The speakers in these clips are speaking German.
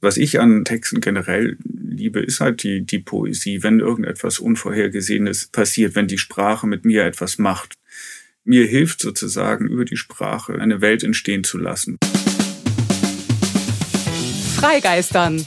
Was ich an Texten generell liebe, ist halt die, die Poesie, wenn irgendetwas Unvorhergesehenes passiert, wenn die Sprache mit mir etwas macht. Mir hilft sozusagen über die Sprache eine Welt entstehen zu lassen. Freigeistern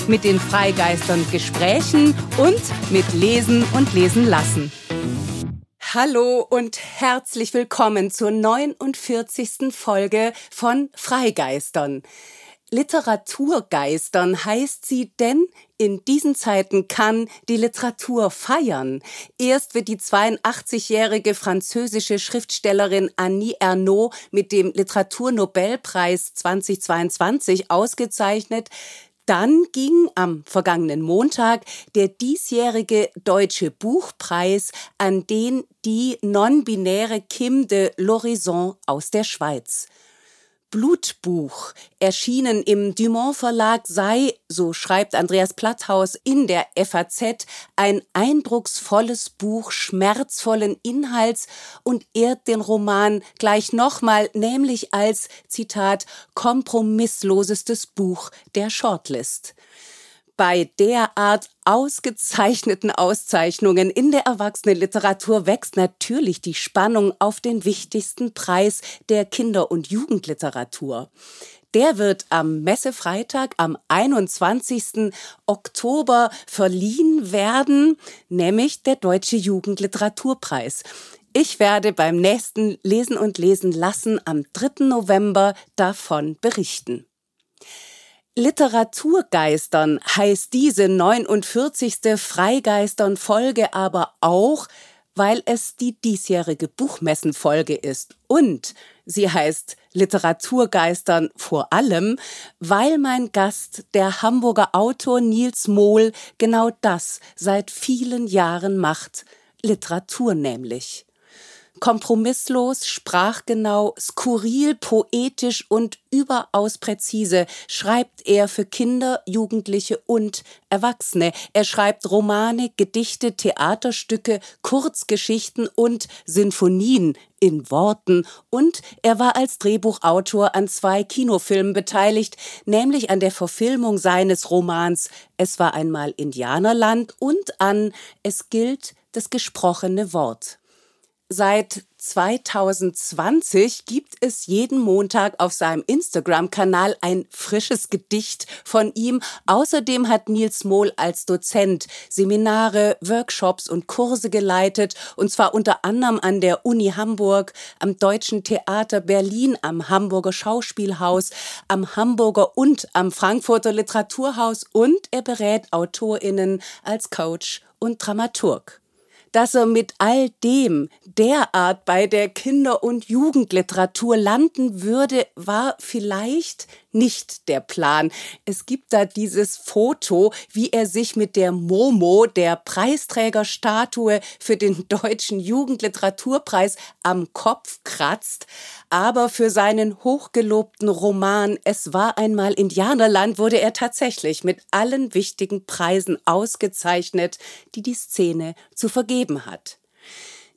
mit den Freigeistern Gesprächen und mit Lesen und Lesen lassen. Hallo und herzlich willkommen zur 49. Folge von Freigeistern. Literaturgeistern heißt sie, denn in diesen Zeiten kann die Literatur feiern. Erst wird die 82-jährige französische Schriftstellerin Annie Ernaux mit dem Literaturnobelpreis 2022 ausgezeichnet. Dann ging am vergangenen Montag der diesjährige Deutsche Buchpreis an den die non-binäre Kim de L'Horizon aus der Schweiz. Blutbuch, erschienen im Dumont Verlag, sei, so schreibt Andreas Platthaus in der FAZ, ein eindrucksvolles Buch schmerzvollen Inhalts und ehrt den Roman gleich nochmal, nämlich als, Zitat, kompromisslosestes Buch der Shortlist bei derart ausgezeichneten Auszeichnungen in der Erwachsenenliteratur wächst natürlich die Spannung auf den wichtigsten Preis der Kinder- und Jugendliteratur. Der wird am Messefreitag am 21. Oktober verliehen werden, nämlich der Deutsche Jugendliteraturpreis. Ich werde beim nächsten Lesen und Lesen lassen am 3. November davon berichten. Literaturgeistern heißt diese 49. Freigeistern-Folge aber auch, weil es die diesjährige Buchmessenfolge ist. Und sie heißt Literaturgeistern vor allem, weil mein Gast, der Hamburger Autor Nils Mohl, genau das seit vielen Jahren macht. Literatur nämlich kompromisslos, sprachgenau, skurril, poetisch und überaus präzise schreibt er für Kinder, Jugendliche und Erwachsene. Er schreibt Romane, Gedichte, Theaterstücke, Kurzgeschichten und Sinfonien in Worten und er war als Drehbuchautor an zwei Kinofilmen beteiligt, nämlich an der Verfilmung seines Romans Es war einmal Indianerland und an Es gilt das gesprochene Wort. Seit 2020 gibt es jeden Montag auf seinem Instagram-Kanal ein frisches Gedicht von ihm. Außerdem hat Nils Mohl als Dozent Seminare, Workshops und Kurse geleitet, und zwar unter anderem an der Uni Hamburg, am Deutschen Theater Berlin, am Hamburger Schauspielhaus, am Hamburger und am Frankfurter Literaturhaus und er berät AutorInnen als Coach und Dramaturg dass er mit all dem derart bei der Kinder- und Jugendliteratur landen würde, war vielleicht nicht der Plan. Es gibt da dieses Foto, wie er sich mit der Momo, der Preisträgerstatue für den Deutschen Jugendliteraturpreis, am Kopf kratzt. Aber für seinen hochgelobten Roman Es war einmal Indianerland wurde er tatsächlich mit allen wichtigen Preisen ausgezeichnet, die die Szene zu vergeben hat.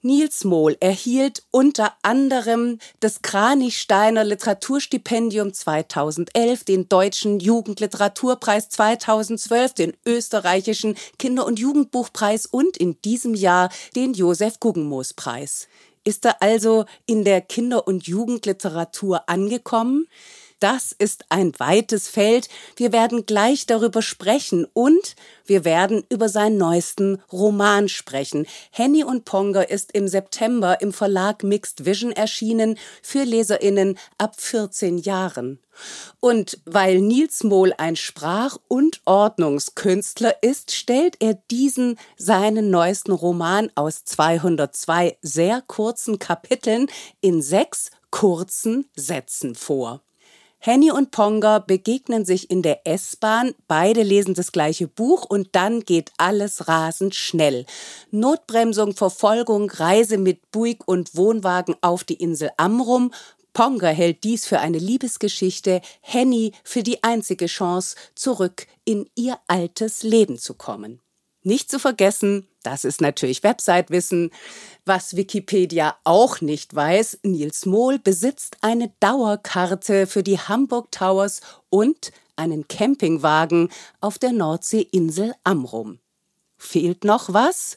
Nils Mohl erhielt unter anderem das Kranichsteiner Literaturstipendium 2011, den Deutschen Jugendliteraturpreis 2012, den österreichischen Kinder- und Jugendbuchpreis und in diesem Jahr den Josef Guggenmoos Preis. Ist er also in der Kinder- und Jugendliteratur angekommen? Das ist ein weites Feld. Wir werden gleich darüber sprechen und wir werden über seinen neuesten Roman sprechen. Henny und Ponger ist im September im Verlag Mixed Vision erschienen für Leserinnen ab 14 Jahren. Und weil Nils Mohl ein Sprach- und Ordnungskünstler ist, stellt er diesen seinen neuesten Roman aus 202 sehr kurzen Kapiteln in sechs kurzen Sätzen vor. Henny und Ponga begegnen sich in der S-Bahn, beide lesen das gleiche Buch und dann geht alles rasend schnell. Notbremsung, Verfolgung, Reise mit Buick und Wohnwagen auf die Insel Amrum. Ponga hält dies für eine Liebesgeschichte, Henny für die einzige Chance, zurück in ihr altes Leben zu kommen. Nicht zu vergessen, das ist natürlich Website-Wissen. Was Wikipedia auch nicht weiß, Nils Mohl besitzt eine Dauerkarte für die Hamburg Towers und einen Campingwagen auf der Nordseeinsel Amrum. Fehlt noch was?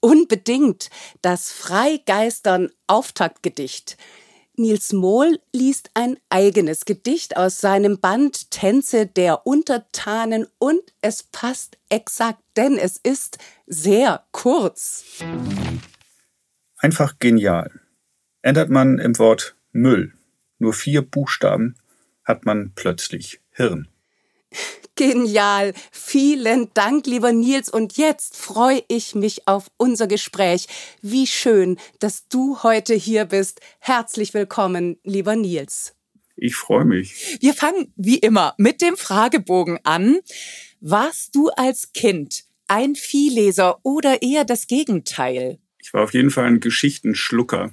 Unbedingt das Freigeistern Auftaktgedicht. Nils Mohl liest ein eigenes Gedicht aus seinem Band Tänze der Untertanen und es passt exakt, denn es ist sehr kurz. Einfach genial. Ändert man im Wort Müll nur vier Buchstaben, hat man plötzlich Hirn. Genial. Vielen Dank, lieber Nils. Und jetzt freue ich mich auf unser Gespräch. Wie schön, dass du heute hier bist. Herzlich willkommen, lieber Nils. Ich freue mich. Wir fangen wie immer mit dem Fragebogen an. Warst du als Kind ein Viehleser oder eher das Gegenteil? Ich war auf jeden Fall ein Geschichtenschlucker.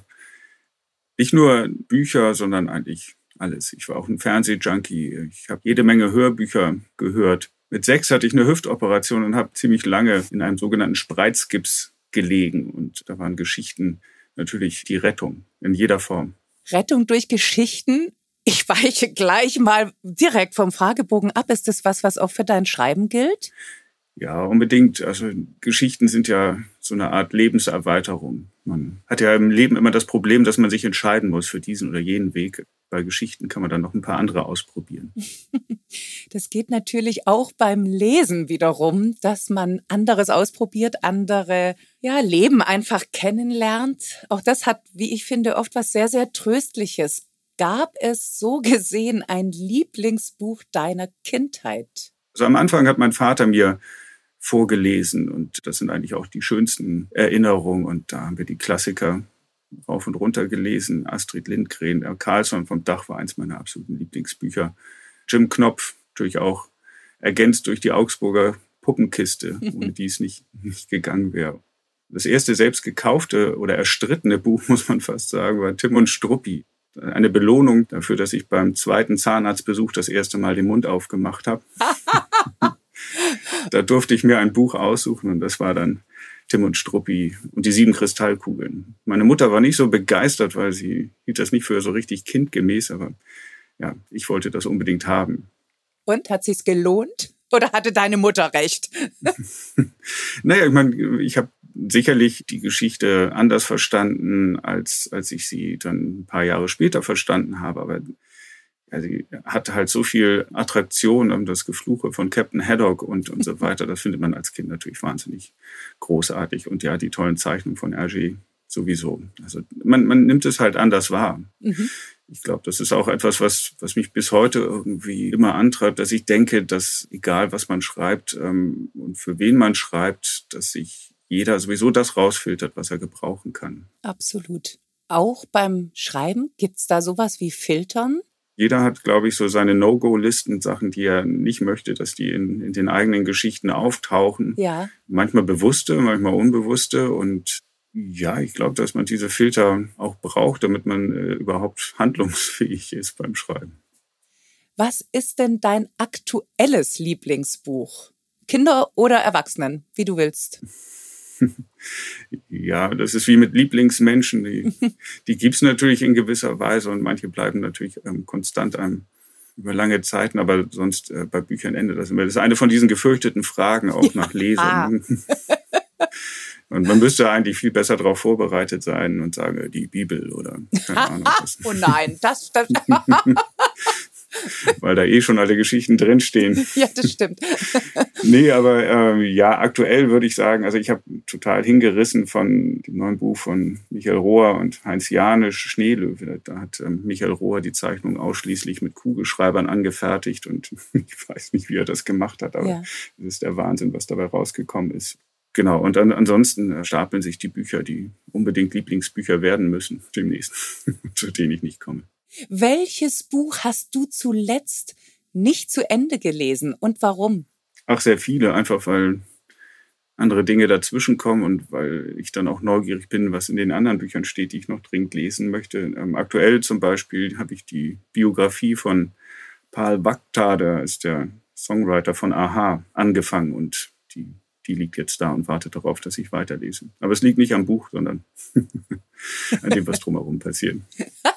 Nicht nur Bücher, sondern eigentlich alles. Ich war auch ein Fernsehjunkie. Ich habe jede Menge Hörbücher gehört. Mit sechs hatte ich eine Hüftoperation und habe ziemlich lange in einem sogenannten Spreizgips gelegen. Und da waren Geschichten natürlich die Rettung in jeder Form. Rettung durch Geschichten? Ich weiche gleich mal direkt vom Fragebogen ab. Ist das was, was auch für dein Schreiben gilt? Ja, unbedingt. Also Geschichten sind ja so eine Art Lebenserweiterung. Man hat ja im Leben immer das Problem, dass man sich entscheiden muss für diesen oder jenen Weg. Bei Geschichten kann man dann noch ein paar andere ausprobieren. Das geht natürlich auch beim Lesen wiederum, dass man anderes ausprobiert, andere ja, Leben einfach kennenlernt. Auch das hat, wie ich finde, oft was sehr, sehr Tröstliches. Gab es so gesehen ein Lieblingsbuch deiner Kindheit? Also am Anfang hat mein Vater mir vorgelesen und das sind eigentlich auch die schönsten Erinnerungen und da haben wir die Klassiker rauf und runter gelesen. Astrid Lindgren, äh, Carlsson vom Dach war eins meiner absoluten Lieblingsbücher. Jim Knopf, natürlich auch ergänzt durch die Augsburger Puppenkiste, ohne die es nicht, nicht gegangen wäre. Das erste selbst gekaufte oder erstrittene Buch, muss man fast sagen, war Tim und Struppi. Eine Belohnung dafür, dass ich beim zweiten Zahnarztbesuch das erste Mal den Mund aufgemacht habe. da durfte ich mir ein Buch aussuchen und das war dann Tim und Struppi und die sieben Kristallkugeln. Meine Mutter war nicht so begeistert, weil sie hielt das nicht für so richtig kindgemäß, aber ja, ich wollte das unbedingt haben. Und hat sich's gelohnt? Oder hatte deine Mutter recht? naja, ich meine, ich habe sicherlich die Geschichte anders verstanden, als, als ich sie dann ein paar Jahre später verstanden habe. Aber ja, sie hat halt so viel Attraktion, um das Gefluche von Captain Haddock und, und so weiter. Das findet man als Kind natürlich wahnsinnig großartig. Und ja, die tollen Zeichnungen von Hergé sowieso. Also man, man nimmt es halt anders wahr. Mhm. Ich glaube, das ist auch etwas, was, was mich bis heute irgendwie immer antreibt, dass ich denke, dass egal was man schreibt ähm, und für wen man schreibt, dass sich jeder sowieso das rausfiltert, was er gebrauchen kann. Absolut. Auch beim Schreiben gibt's da sowas wie Filtern? Jeder hat, glaube ich, so seine No-Go-Listen, Sachen, die er nicht möchte, dass die in, in den eigenen Geschichten auftauchen. Ja. Manchmal bewusste, manchmal unbewusste. Und ja, ich glaube, dass man diese Filter auch braucht, damit man äh, überhaupt handlungsfähig ist beim Schreiben. Was ist denn dein aktuelles Lieblingsbuch? Kinder oder Erwachsenen, wie du willst. ja, das ist wie mit Lieblingsmenschen. Die, die gibt es natürlich in gewisser Weise und manche bleiben natürlich ähm, konstant einem über lange Zeiten, aber sonst äh, bei Büchern endet das immer. Das ist eine von diesen gefürchteten Fragen auch nach Lesern. Und man müsste eigentlich viel besser darauf vorbereitet sein und sagen, äh, die Bibel oder keine Ahnung. oh nein, das, das weil da eh schon alle Geschichten drinstehen. Ja, das stimmt. nee, aber äh, ja, aktuell würde ich sagen, also ich habe total hingerissen von dem neuen Buch von Michael Rohr und Heinz Janisch, Schneelöwe. Da hat ähm, Michael Rohr die Zeichnung ausschließlich mit Kugelschreibern angefertigt und ich weiß nicht, wie er das gemacht hat, aber ja. das ist der Wahnsinn, was dabei rausgekommen ist. Genau, und dann, ansonsten äh, stapeln sich die Bücher, die unbedingt Lieblingsbücher werden müssen, demnächst, zu denen ich nicht komme. Welches Buch hast du zuletzt nicht zu Ende gelesen und warum? Ach, sehr viele, einfach weil andere Dinge dazwischen kommen und weil ich dann auch neugierig bin, was in den anderen Büchern steht, die ich noch dringend lesen möchte. Ähm, aktuell zum Beispiel habe ich die Biografie von Paul Bakta, der ist der Songwriter von Aha, angefangen und die, die liegt jetzt da und wartet darauf, dass ich weiterlese. Aber es liegt nicht am Buch, sondern an dem, was drumherum passiert.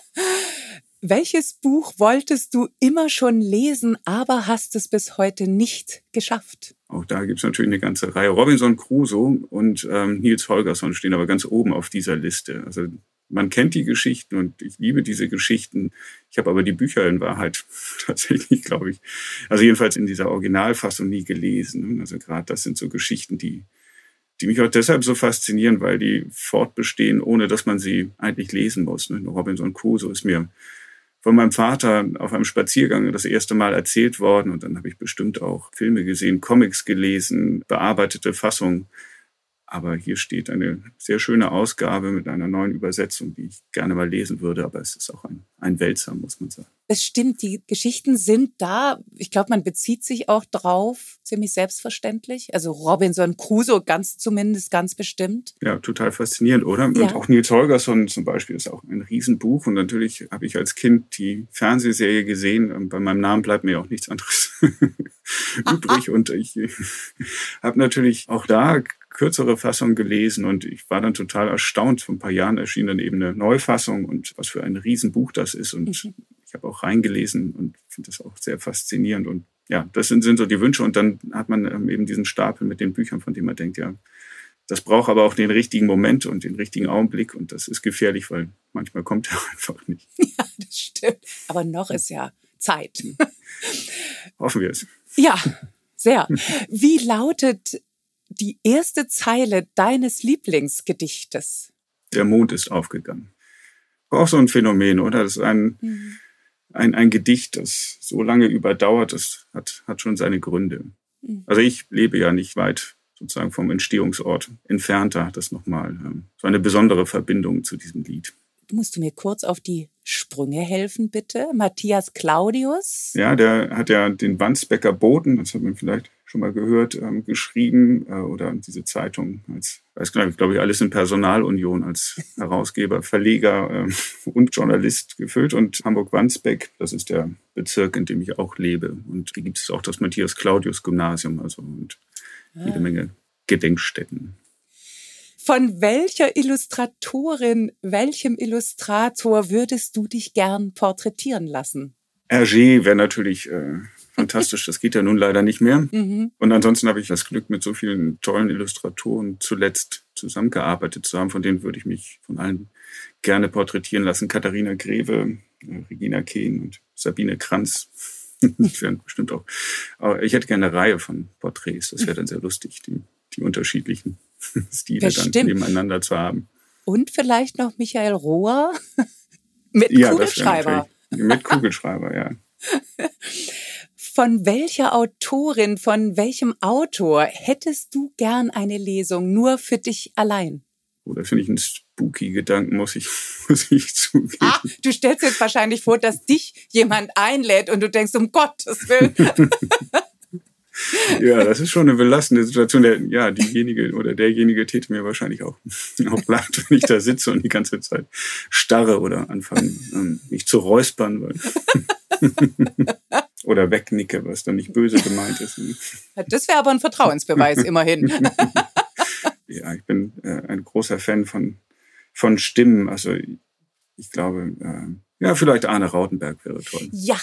Welches Buch wolltest du immer schon lesen, aber hast es bis heute nicht geschafft? Auch da gibt es natürlich eine ganze Reihe. Robinson Crusoe und ähm, Nils Holgersson stehen aber ganz oben auf dieser Liste. Also man kennt die Geschichten und ich liebe diese Geschichten. Ich habe aber die Bücher in Wahrheit tatsächlich, glaube ich, also jedenfalls in dieser Originalfassung nie gelesen. Also gerade das sind so Geschichten, die, die mich auch deshalb so faszinieren, weil die fortbestehen, ohne dass man sie eigentlich lesen muss. Ne? Robinson Crusoe ist mir von meinem Vater auf einem Spaziergang das erste Mal erzählt worden und dann habe ich bestimmt auch Filme gesehen, Comics gelesen, bearbeitete Fassungen. Aber hier steht eine sehr schöne Ausgabe mit einer neuen Übersetzung, die ich gerne mal lesen würde. Aber es ist auch ein, ein Wälzer, muss man sagen. Es stimmt, die Geschichten sind da. Ich glaube, man bezieht sich auch drauf, ziemlich selbstverständlich. Also Robinson Crusoe ganz zumindest, ganz bestimmt. Ja, total faszinierend, oder? Ja. Und auch Nils Holgersson zum Beispiel ist auch ein Riesenbuch. Und natürlich habe ich als Kind die Fernsehserie gesehen. Bei meinem Namen bleibt mir auch nichts anderes übrig. Und ich habe natürlich auch da kürzere Fassung gelesen und ich war dann total erstaunt. Vor ein paar Jahren erschien dann eben eine Neufassung und was für ein Riesenbuch das ist. Und mhm. ich habe auch reingelesen und finde das auch sehr faszinierend. Und ja, das sind, sind so die Wünsche. Und dann hat man ähm, eben diesen Stapel mit den Büchern, von dem man denkt, ja, das braucht aber auch den richtigen Moment und den richtigen Augenblick. Und das ist gefährlich, weil manchmal kommt er einfach nicht. Ja, das stimmt. Aber noch ist ja Zeit. Hoffen wir es. Ja, sehr. Wie lautet die erste Zeile deines Lieblingsgedichtes? Der Mond ist aufgegangen. Auch so ein Phänomen, oder? Das ist ein, mhm. ein, ein Gedicht, das so lange überdauert, das hat, hat schon seine Gründe. Mhm. Also ich lebe ja nicht weit sozusagen vom Entstehungsort entfernter, hat das nochmal ähm, so eine besondere Verbindung zu diesem Lied. Musst du mir kurz auf die Sprünge helfen, bitte? Matthias Claudius? Ja, der hat ja den Wandsbecker Boten, das hat man vielleicht schon mal gehört, ähm, geschrieben äh, oder diese Zeitung als, weiß gar nicht, glaube ich, alles in Personalunion als Herausgeber, Verleger äh, und Journalist gefüllt. Und Hamburg-Wandsbek, das ist der Bezirk, in dem ich auch lebe. Und hier gibt es auch das Matthias-Claudius-Gymnasium, also und ah. jede Menge Gedenkstätten. Von welcher Illustratorin, welchem Illustrator würdest du dich gern porträtieren lassen? Hergé wäre natürlich äh, fantastisch. Das geht ja nun leider nicht mehr. Mhm. Und ansonsten habe ich das Glück, mit so vielen tollen Illustratoren zuletzt zusammengearbeitet zu haben. Von denen würde ich mich von allen gerne porträtieren lassen. Katharina Greve, äh, Regina Kehn und Sabine Kranz. das wären bestimmt auch. Aber ich hätte gerne eine Reihe von Porträts. Das wäre dann sehr lustig, die, die unterschiedlichen Stile bestimmt. dann nebeneinander zu haben. Und vielleicht noch Michael Rohr mit ja, Kugelschreiber. Mit Kugelschreiber, ja. Von welcher Autorin, von welchem Autor hättest du gern eine Lesung nur für dich allein? Oh, da finde ich einen spooky Gedanken, muss ich, muss ich zugeben. Ah, du stellst jetzt wahrscheinlich vor, dass dich jemand einlädt und du denkst, um Gottes Willen. ja, das ist schon eine belastende Situation. Der, ja, diejenige oder derjenige täte mir wahrscheinlich auch, auch leid, wenn ich da sitze und die ganze Zeit starre oder anfange, ähm, mich zu räuspern. Weil oder wegnicke, was dann nicht böse gemeint ist. Das wäre aber ein Vertrauensbeweis, immerhin. ja, ich bin äh, ein großer Fan von, von Stimmen. Also ich glaube, äh, ja, vielleicht Arne Rautenberg wäre toll. Ja,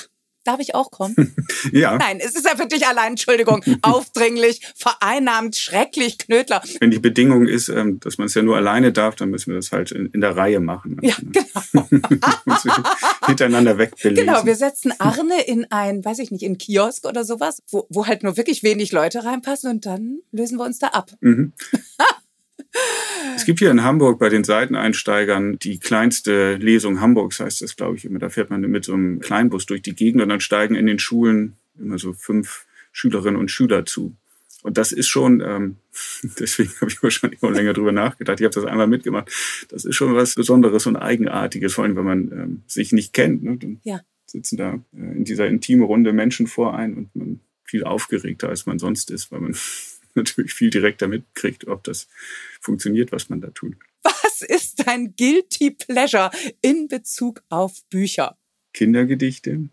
Darf ich auch kommen? ja. Nein, es ist ja für dich allein, Entschuldigung, aufdringlich, vereinnahmt, schrecklich, Knödler. Wenn die Bedingung ist, ähm, dass man es ja nur alleine darf, dann müssen wir das halt in, der Reihe machen. Ja, genau. hintereinander wegbelesen. Genau, wir setzen Arne in ein, weiß ich nicht, in Kiosk oder sowas, wo, wo halt nur wirklich wenig Leute reinpassen und dann lösen wir uns da ab. Mhm. Es gibt hier in Hamburg bei den Seiteneinsteigern die kleinste Lesung Hamburgs, heißt das, glaube ich immer. Da fährt man mit so einem Kleinbus durch die Gegend und dann steigen in den Schulen immer so fünf Schülerinnen und Schüler zu. Und das ist schon, ähm, deswegen habe ich wahrscheinlich auch länger drüber nachgedacht. Ich habe das einmal mitgemacht. Das ist schon was Besonderes und Eigenartiges, vor allem wenn man ähm, sich nicht kennt. Ne? Dann ja. sitzen da äh, in dieser intime Runde Menschen vor ein und man viel aufgeregter, als man sonst ist, weil man natürlich viel direkter mitkriegt, ob das funktioniert, was man da tut. Was ist dein Guilty Pleasure in Bezug auf Bücher? Kindergedichte.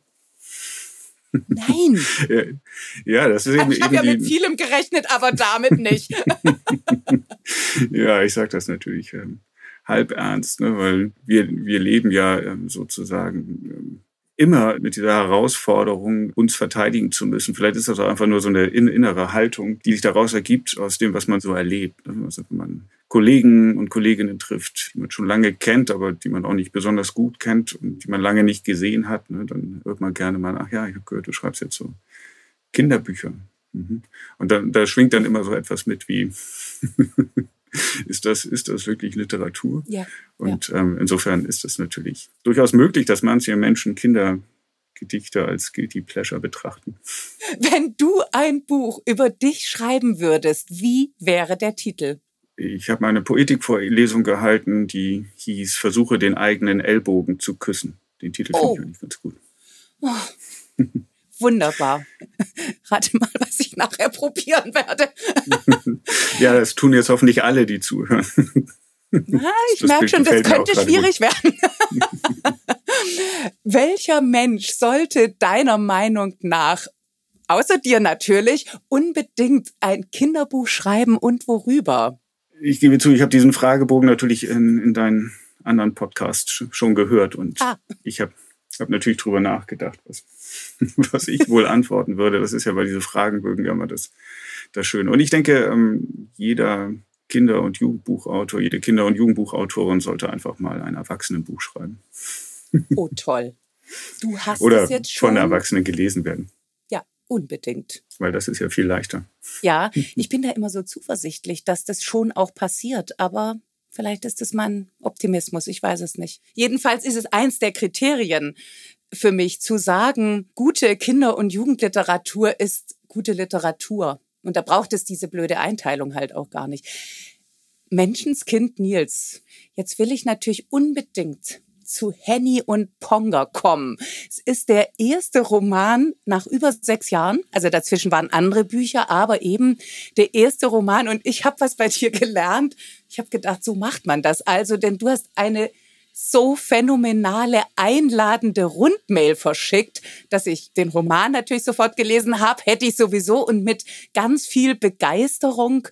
Nein. ja, das ist eben. Ich habe ja mit vielem gerechnet, aber damit nicht. ja, ich sage das natürlich ähm, halb ernst, ne, weil wir, wir leben ja ähm, sozusagen ähm, immer mit dieser Herausforderung, uns verteidigen zu müssen. Vielleicht ist das auch einfach nur so eine innere Haltung, die sich daraus ergibt, aus dem, was man so erlebt. Ne? Also wenn man Kollegen und Kolleginnen trifft, die man schon lange kennt, aber die man auch nicht besonders gut kennt und die man lange nicht gesehen hat, ne, dann hört man gerne mal, ach ja, ich habe gehört, du schreibst jetzt so Kinderbücher. Mhm. Und dann, da schwingt dann immer so etwas mit wie, ist das, ist das wirklich Literatur? Ja. Und ja. Ähm, insofern ist es natürlich durchaus möglich, dass manche Menschen Kindergedichte als Guilty Pleasure betrachten. Wenn du ein Buch über dich schreiben würdest, wie wäre der Titel? ich habe mal eine Poetikvorlesung gehalten, die hieß Versuche den eigenen Ellbogen zu küssen. Den Titel oh. finde ich eigentlich ganz gut. Oh. Wunderbar. Rate mal, was ich nachher probieren werde. ja, das tun jetzt hoffentlich alle, die zuhören. Na, ich merke schon, das könnte schwierig gut. werden. Welcher Mensch sollte deiner Meinung nach, außer dir natürlich, unbedingt ein Kinderbuch schreiben und worüber? ich gebe zu, ich habe diesen Fragebogen natürlich in, in deinen anderen Podcasts schon gehört und ah. ich habe hab natürlich drüber nachgedacht, was, was ich wohl antworten würde. Das ist ja bei diesen Fragenbögen ja immer das, das Schöne. Und ich denke, ähm, jeder Kinder- und Jugendbuchautor, jede Kinder- und Jugendbuchautorin sollte einfach mal ein Erwachsenenbuch schreiben. Oh, toll. Du hast Oder es jetzt schon. von Erwachsenen gelesen werden. Unbedingt. Weil das ist ja viel leichter. Ja, ich bin da immer so zuversichtlich, dass das schon auch passiert, aber vielleicht ist es mein Optimismus, ich weiß es nicht. Jedenfalls ist es eins der Kriterien für mich zu sagen, gute Kinder- und Jugendliteratur ist gute Literatur. Und da braucht es diese blöde Einteilung halt auch gar nicht. Menschenskind Nils. Jetzt will ich natürlich unbedingt zu Henny und Ponga kommen. Es ist der erste Roman nach über sechs Jahren. Also dazwischen waren andere Bücher, aber eben der erste Roman. Und ich habe was bei dir gelernt. Ich habe gedacht, so macht man das. Also, denn du hast eine so phänomenale, einladende Rundmail verschickt, dass ich den Roman natürlich sofort gelesen habe, hätte ich sowieso und mit ganz viel Begeisterung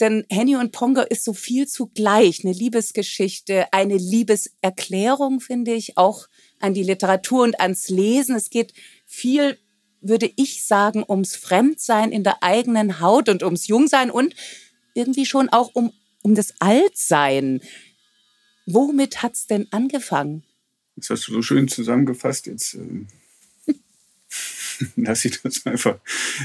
denn Henny und Ponga ist so viel zugleich. Eine Liebesgeschichte, eine Liebeserklärung, finde ich, auch an die Literatur und ans Lesen. Es geht viel, würde ich sagen, ums Fremdsein in der eigenen Haut und ums Jungsein und irgendwie schon auch um, um das Altsein. Womit hat's denn angefangen? Das hast du so schön zusammengefasst. Jetzt äh, lasse ich das einfach,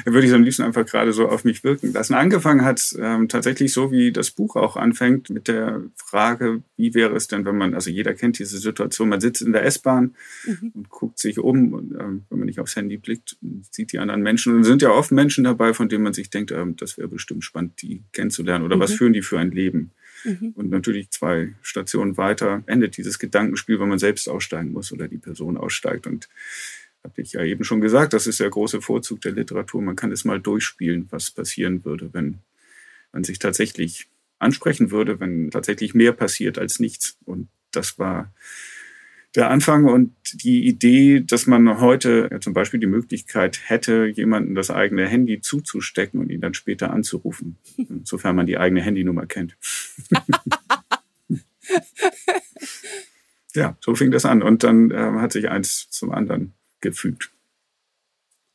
würde ich am liebsten einfach gerade so auf mich wirken lassen. Angefangen hat ähm, tatsächlich so, wie das Buch auch anfängt, mit der Frage, wie wäre es denn, wenn man, also jeder kennt diese Situation, man sitzt in der S-Bahn mhm. und guckt sich um und ähm, wenn man nicht aufs Handy blickt, sieht die anderen Menschen. Und es sind ja oft Menschen dabei, von denen man sich denkt, ähm, das wäre bestimmt spannend, die kennenzulernen oder mhm. was führen die für ein Leben. Mhm. Und natürlich zwei Stationen weiter endet dieses Gedankenspiel, wenn man selbst aussteigen muss oder die Person aussteigt. Und hatte ich ja eben schon gesagt, das ist der große Vorzug der Literatur. Man kann es mal durchspielen, was passieren würde, wenn man sich tatsächlich ansprechen würde, wenn tatsächlich mehr passiert als nichts. Und das war der Anfang und die Idee, dass man heute ja, zum Beispiel die Möglichkeit hätte, jemanden das eigene Handy zuzustecken und ihn dann später anzurufen, sofern man die eigene Handynummer kennt. ja, so fing das an. Und dann äh, hat sich eins zum anderen gefügt.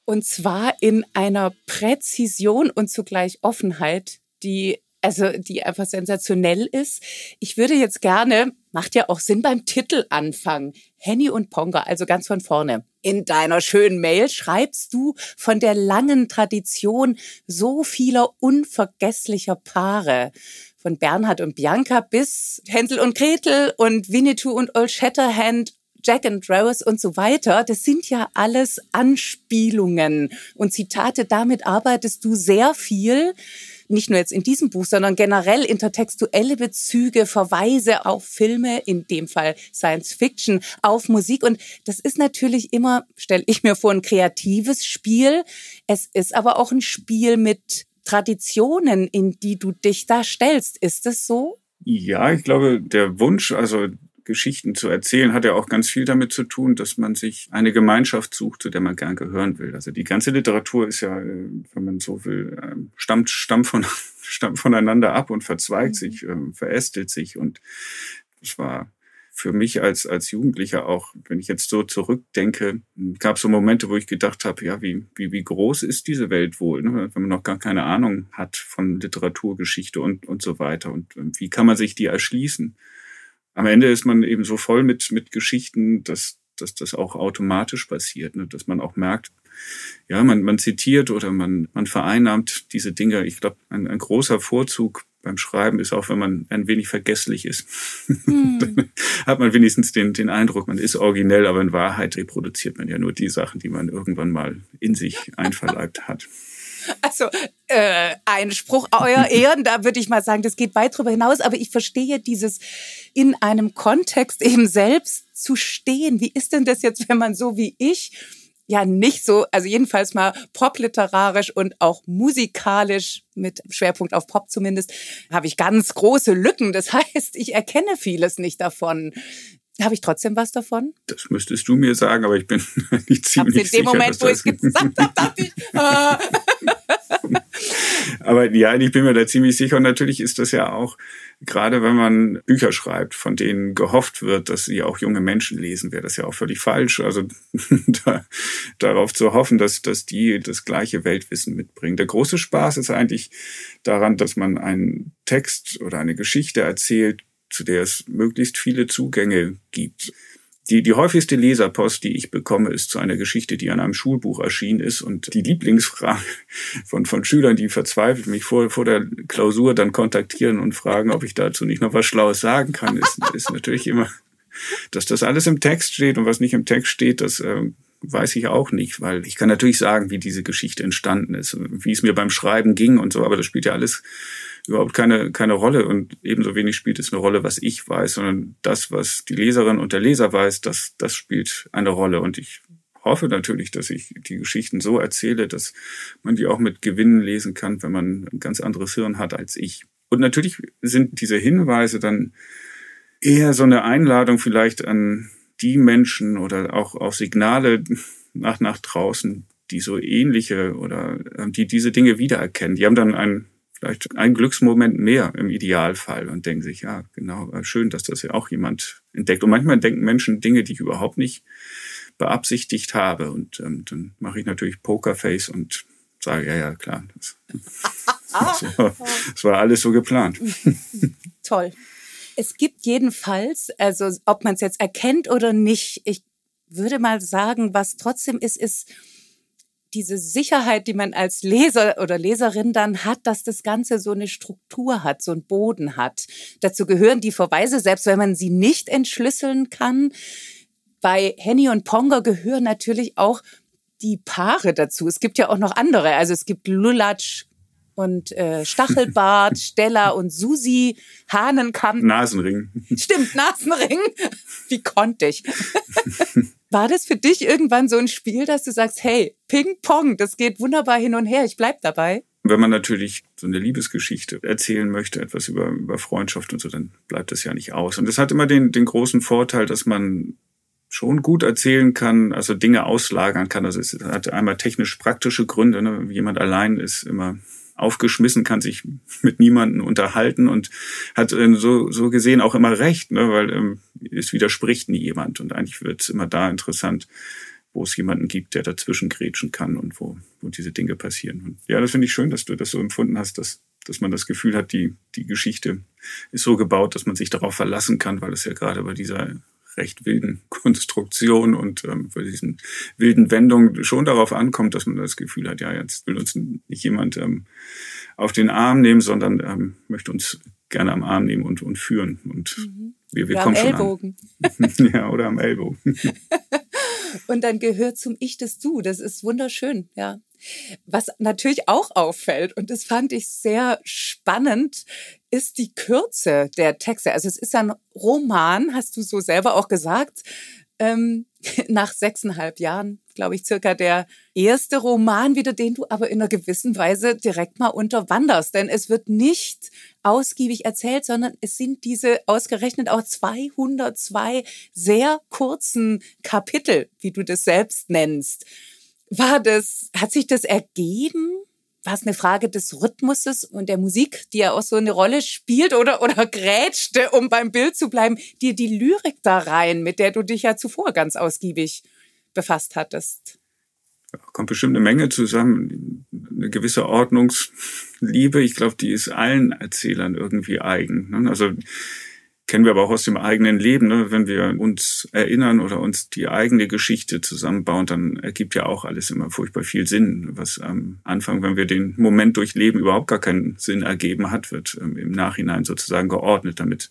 Und zwar in einer Präzision und zugleich Offenheit, die also die einfach sensationell ist. Ich würde jetzt gerne, macht ja auch Sinn beim Titel anfangen, Henny und Ponga, also ganz von vorne. In deiner schönen Mail schreibst du von der langen Tradition so vieler unvergesslicher Paare. Von Bernhard und Bianca bis Hänsel und Gretel und Winnetou und Old Shatterhand Jack and Rose und so weiter, das sind ja alles Anspielungen und Zitate. Damit arbeitest du sehr viel nicht nur jetzt in diesem Buch, sondern generell intertextuelle Bezüge, Verweise auf Filme, in dem Fall Science Fiction, auf Musik. Und das ist natürlich immer, stelle ich mir vor, ein kreatives Spiel. Es ist aber auch ein Spiel mit Traditionen, in die du dich da stellst. Ist es so? Ja, ich glaube, der Wunsch, also Geschichten zu erzählen, hat ja auch ganz viel damit zu tun, dass man sich eine Gemeinschaft sucht, zu der man gern gehören will. Also die ganze Literatur ist ja, äh, wenn man so will, ähm, stammt, stammt, von, stammt voneinander ab und verzweigt mhm. sich, ähm, verästelt sich. Und es war für mich als, als Jugendlicher auch, wenn ich jetzt so zurückdenke, gab es so Momente, wo ich gedacht habe, ja, wie, wie, wie groß ist diese Welt wohl, ne? wenn man noch gar keine Ahnung hat von Literaturgeschichte und, und so weiter. Und ähm, wie kann man sich die erschließen? Am Ende ist man eben so voll mit, mit Geschichten, dass, dass das auch automatisch passiert, ne? dass man auch merkt, ja, man, man zitiert oder man, man vereinnahmt diese Dinge. Ich glaube, ein, ein großer Vorzug beim Schreiben ist auch, wenn man ein wenig vergesslich ist. Hm. Dann hat man wenigstens den, den Eindruck, man ist originell, aber in Wahrheit reproduziert man ja nur die Sachen, die man irgendwann mal in sich einverleibt hat. Also äh, ein Spruch, euer Ehren, da würde ich mal sagen, das geht weit darüber hinaus, aber ich verstehe dieses in einem Kontext eben selbst zu stehen. Wie ist denn das jetzt, wenn man so wie ich ja nicht so, also jedenfalls mal popliterarisch und auch musikalisch mit Schwerpunkt auf Pop zumindest, habe ich ganz große Lücken. Das heißt, ich erkenne vieles nicht davon. Habe ich trotzdem was davon? Das müsstest du mir sagen, aber ich bin nicht ziemlich sicher. In dem Moment, wo ich es gesagt habe, dachte ich, ah. aber ja, ich bin mir da ziemlich sicher. Und natürlich ist das ja auch, gerade wenn man Bücher schreibt, von denen gehofft wird, dass sie auch junge Menschen lesen, wäre das ja auch völlig falsch. Also da, darauf zu hoffen, dass, dass die das gleiche Weltwissen mitbringen. Der große Spaß ist eigentlich daran, dass man einen Text oder eine Geschichte erzählt, zu der es möglichst viele Zugänge gibt. Die, die häufigste Leserpost, die ich bekomme, ist zu einer Geschichte, die an einem Schulbuch erschienen ist. Und die Lieblingsfrage von, von Schülern, die verzweifelt mich vor, vor der Klausur dann kontaktieren und fragen, ob ich dazu nicht noch was Schlaues sagen kann, ist, ist natürlich immer, dass das alles im Text steht und was nicht im Text steht, das äh, weiß ich auch nicht, weil ich kann natürlich sagen, wie diese Geschichte entstanden ist, wie es mir beim Schreiben ging und so, aber das spielt ja alles überhaupt keine, keine Rolle und ebenso wenig spielt es eine Rolle, was ich weiß, sondern das, was die Leserin und der Leser weiß, das, das spielt eine Rolle und ich hoffe natürlich, dass ich die Geschichten so erzähle, dass man die auch mit Gewinnen lesen kann, wenn man ein ganz anderes Hirn hat als ich. Und natürlich sind diese Hinweise dann eher so eine Einladung vielleicht an die Menschen oder auch, auch Signale nach, nach draußen, die so ähnliche oder ähm, die diese Dinge wiedererkennen. Die haben dann ein vielleicht einen Glücksmoment mehr im Idealfall und denken sich, ja, genau, schön, dass das ja auch jemand entdeckt. Und manchmal denken Menschen Dinge, die ich überhaupt nicht beabsichtigt habe. Und ähm, dann mache ich natürlich Pokerface und sage, ja, ja, klar, das, das, war, das war alles so geplant. Toll. Es gibt jedenfalls, also ob man es jetzt erkennt oder nicht, ich würde mal sagen, was trotzdem ist, ist, diese Sicherheit, die man als Leser oder Leserin dann hat, dass das Ganze so eine Struktur hat, so einen Boden hat. Dazu gehören die Verweise, selbst wenn man sie nicht entschlüsseln kann. Bei Henny und Ponga gehören natürlich auch die Paare dazu. Es gibt ja auch noch andere. Also es gibt Lulatsch und äh, Stachelbart, Stella und Susi, Hahnenkamm. Nasenring. Stimmt, Nasenring. Wie konnte ich? War das für dich irgendwann so ein Spiel, dass du sagst, hey, Ping-Pong, das geht wunderbar hin und her, ich bleib dabei? Wenn man natürlich so eine Liebesgeschichte erzählen möchte, etwas über, über Freundschaft und so, dann bleibt das ja nicht aus. Und das hat immer den, den großen Vorteil, dass man schon gut erzählen kann, also Dinge auslagern kann. Also es hat einmal technisch praktische Gründe. Ne? Jemand allein ist immer aufgeschmissen, kann sich mit niemanden unterhalten und hat äh, so, so gesehen auch immer recht, ne? weil ähm, es widerspricht nie jemand. Und eigentlich wird es immer da interessant, wo es jemanden gibt, der dazwischen grätschen kann und wo, wo diese Dinge passieren. Und ja, das finde ich schön, dass du das so empfunden hast, dass, dass man das Gefühl hat, die, die Geschichte ist so gebaut, dass man sich darauf verlassen kann, weil es ja gerade bei dieser recht wilden Konstruktion und ähm, bei diesen wilden Wendungen schon darauf ankommt, dass man das Gefühl hat, ja, jetzt will uns nicht jemand ähm, auf den Arm nehmen, sondern ähm, möchte uns gerne am Arm nehmen und, und führen. Und mhm. wir, wir oder kommen am schon Ellbogen. An. ja, oder am Ellbogen. Und dann gehört zum Ich das Du. Das ist wunderschön, ja. Was natürlich auch auffällt, und das fand ich sehr spannend, ist die Kürze der Texte. Also es ist ein Roman, hast du so selber auch gesagt, ähm, nach sechseinhalb Jahren, glaube ich, circa der erste Roman wieder, den du aber in einer gewissen Weise direkt mal unterwanderst. Denn es wird nicht ausgiebig erzählt, sondern es sind diese ausgerechnet auch 202 sehr kurzen Kapitel, wie du das selbst nennst. War das, hat sich das ergeben? War es eine Frage des Rhythmuses und der Musik, die ja auch so eine Rolle spielt oder, oder grätschte, um beim Bild zu bleiben, dir die Lyrik da rein, mit der du dich ja zuvor ganz ausgiebig befasst hattest? kommt bestimmt eine Menge zusammen. Eine gewisse Ordnungsliebe, ich glaube, die ist allen Erzählern irgendwie eigen. Ne? Also kennen wir aber auch aus dem eigenen Leben. Ne? Wenn wir uns erinnern oder uns die eigene Geschichte zusammenbauen, dann ergibt ja auch alles immer furchtbar viel Sinn. Was am Anfang, wenn wir den Moment durchleben, überhaupt gar keinen Sinn ergeben hat, wird ähm, im Nachhinein sozusagen geordnet, damit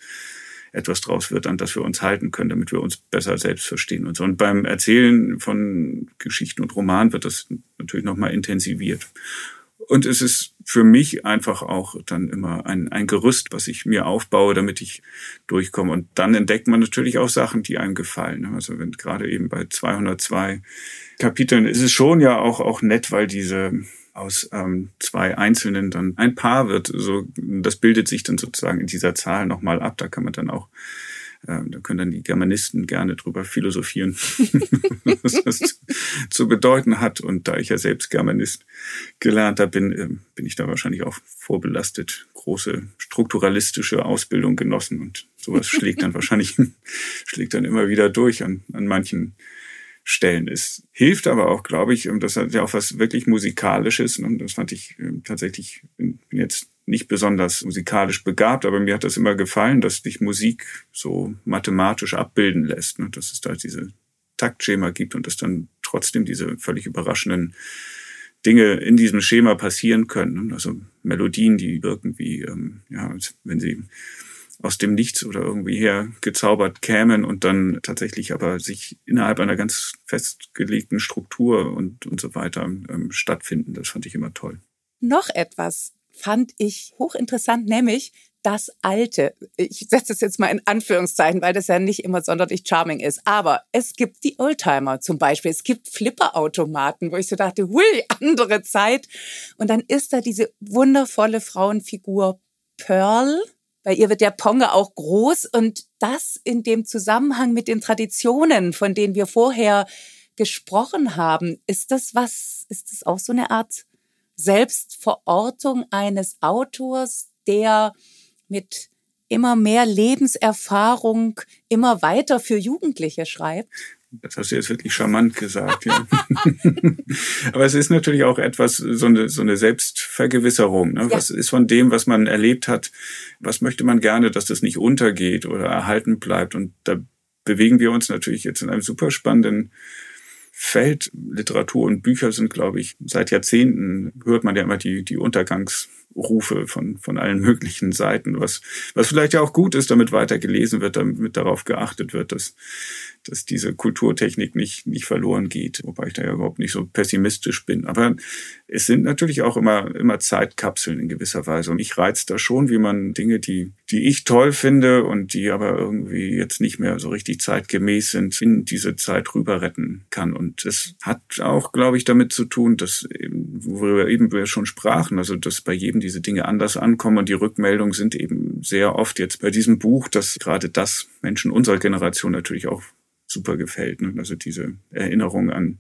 etwas draus wird, an das wir uns halten können, damit wir uns besser selbst verstehen und so. Und beim Erzählen von Geschichten und Romanen wird das natürlich nochmal intensiviert. Und es ist für mich einfach auch dann immer ein, ein Gerüst, was ich mir aufbaue, damit ich durchkomme. Und dann entdeckt man natürlich auch Sachen, die einem gefallen. Also wenn gerade eben bei 202 Kapiteln ist es schon ja auch, auch nett, weil diese aus ähm, zwei Einzelnen dann ein Paar wird. So, das bildet sich dann sozusagen in dieser Zahl nochmal ab. Da kann man dann auch ähm, da können dann die Germanisten gerne drüber philosophieren, was das zu bedeuten hat. Und da ich ja selbst Germanist gelernter bin, ähm, bin ich da wahrscheinlich auch vorbelastet, große strukturalistische Ausbildung genossen und sowas schlägt dann wahrscheinlich, schlägt dann immer wieder durch an, an manchen Stellen. Es hilft aber auch, glaube ich, und das hat ja auch was wirklich Musikalisches und das fand ich ähm, tatsächlich, bin jetzt nicht besonders musikalisch begabt, aber mir hat das immer gefallen, dass sich Musik so mathematisch abbilden lässt, ne? dass es da diese Taktschema gibt und dass dann trotzdem diese völlig überraschenden Dinge in diesem Schema passieren können. Ne? Also Melodien, die wirken wie, ähm, ja, wenn sie aus dem Nichts oder irgendwie her gezaubert kämen und dann tatsächlich aber sich innerhalb einer ganz festgelegten Struktur und, und so weiter ähm, stattfinden. Das fand ich immer toll. Noch etwas, fand ich hochinteressant, nämlich das Alte. Ich setze es jetzt mal in Anführungszeichen, weil das ja nicht immer sonderlich charming ist. Aber es gibt die Oldtimer zum Beispiel. Es gibt Flipperautomaten, wo ich so dachte, hui, andere Zeit. Und dann ist da diese wundervolle Frauenfigur Pearl. Bei ihr wird der Ponge auch groß und das in dem Zusammenhang mit den Traditionen, von denen wir vorher gesprochen haben. Ist das was, ist das auch so eine Art Selbstverortung eines Autors, der mit immer mehr Lebenserfahrung immer weiter für Jugendliche schreibt? Das hast du jetzt wirklich charmant gesagt, ja. Aber es ist natürlich auch etwas, so eine, so eine Selbstvergewisserung. Ne? Ja. Was ist von dem, was man erlebt hat? Was möchte man gerne, dass das nicht untergeht oder erhalten bleibt? Und da bewegen wir uns natürlich jetzt in einem super spannenden Feld. Literatur und Bücher sind, glaube ich, seit Jahrzehnten hört man ja immer die, die Untergangsrufe von, von allen möglichen Seiten, was, was vielleicht ja auch gut ist, damit weiter gelesen wird, damit darauf geachtet wird, dass dass diese Kulturtechnik nicht, nicht verloren geht, wobei ich da ja überhaupt nicht so pessimistisch bin. Aber es sind natürlich auch immer, immer Zeitkapseln in gewisser Weise. Und ich reizt da schon, wie man Dinge, die, die ich toll finde und die aber irgendwie jetzt nicht mehr so richtig zeitgemäß sind, in diese Zeit rüber retten kann. Und das hat auch, glaube ich, damit zu tun, dass, worüber eben wir schon sprachen, also dass bei jedem diese Dinge anders ankommen und die Rückmeldungen sind eben sehr oft jetzt bei diesem Buch, dass gerade das Menschen unserer Generation natürlich auch super gefällt. Ne? Also diese Erinnerung an,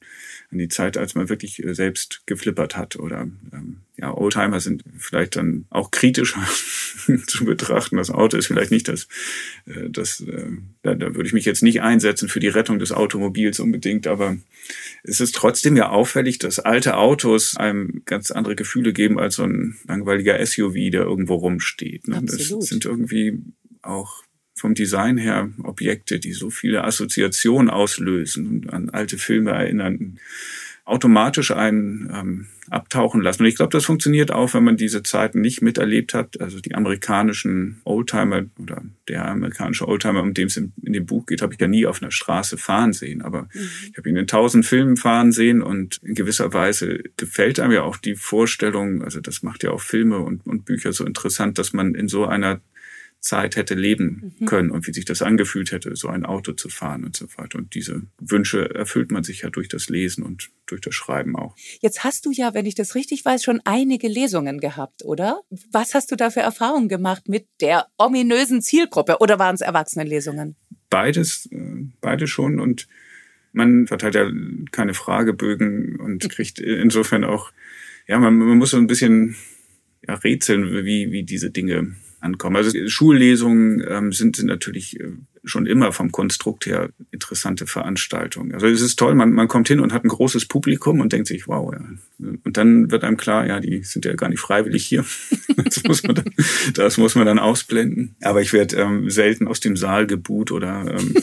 an die Zeit, als man wirklich äh, selbst geflippert hat. Oder ähm, ja, Oldtimer sind vielleicht dann auch kritischer zu betrachten. Das Auto ist vielleicht nicht das, äh, das äh, da, da würde ich mich jetzt nicht einsetzen für die Rettung des Automobils unbedingt, aber es ist trotzdem ja auffällig, dass alte Autos einem ganz andere Gefühle geben als so ein langweiliger SUV, der irgendwo rumsteht. Ne? Das sind irgendwie auch vom Design her Objekte, die so viele Assoziationen auslösen und an alte Filme erinnern. automatisch einen ähm, abtauchen lassen. Und ich glaube, das funktioniert auch, wenn man diese Zeiten nicht miterlebt hat. Also die amerikanischen Oldtimer oder der amerikanische Oldtimer, um den es in, in dem Buch geht, habe ich ja nie auf einer Straße fahren sehen. Aber mhm. ich habe ihn in tausend Filmen fahren sehen und in gewisser Weise gefällt einem ja auch die Vorstellung, also das macht ja auch Filme und, und Bücher so interessant, dass man in so einer Zeit hätte leben mhm. können und wie sich das angefühlt hätte, so ein Auto zu fahren und so weiter. Und diese Wünsche erfüllt man sich ja durch das Lesen und durch das Schreiben auch. Jetzt hast du ja, wenn ich das richtig weiß, schon einige Lesungen gehabt, oder? Was hast du da für Erfahrungen gemacht mit der ominösen Zielgruppe oder waren es Erwachsenenlesungen? Beides, äh, beide schon und man verteilt ja keine Fragebögen und kriegt insofern auch, ja, man, man muss so ein bisschen ja, rätseln, wie, wie diese Dinge ankommen. Also Schullesungen ähm, sind, sind natürlich äh, schon immer vom Konstrukt her interessante Veranstaltungen. Also es ist toll, man, man kommt hin und hat ein großes Publikum und denkt sich, wow, ja. Und dann wird einem klar, ja, die sind ja gar nicht freiwillig hier. Das muss man dann, das muss man dann ausblenden. Aber ich werde ähm, selten aus dem Saal gebuht oder ähm,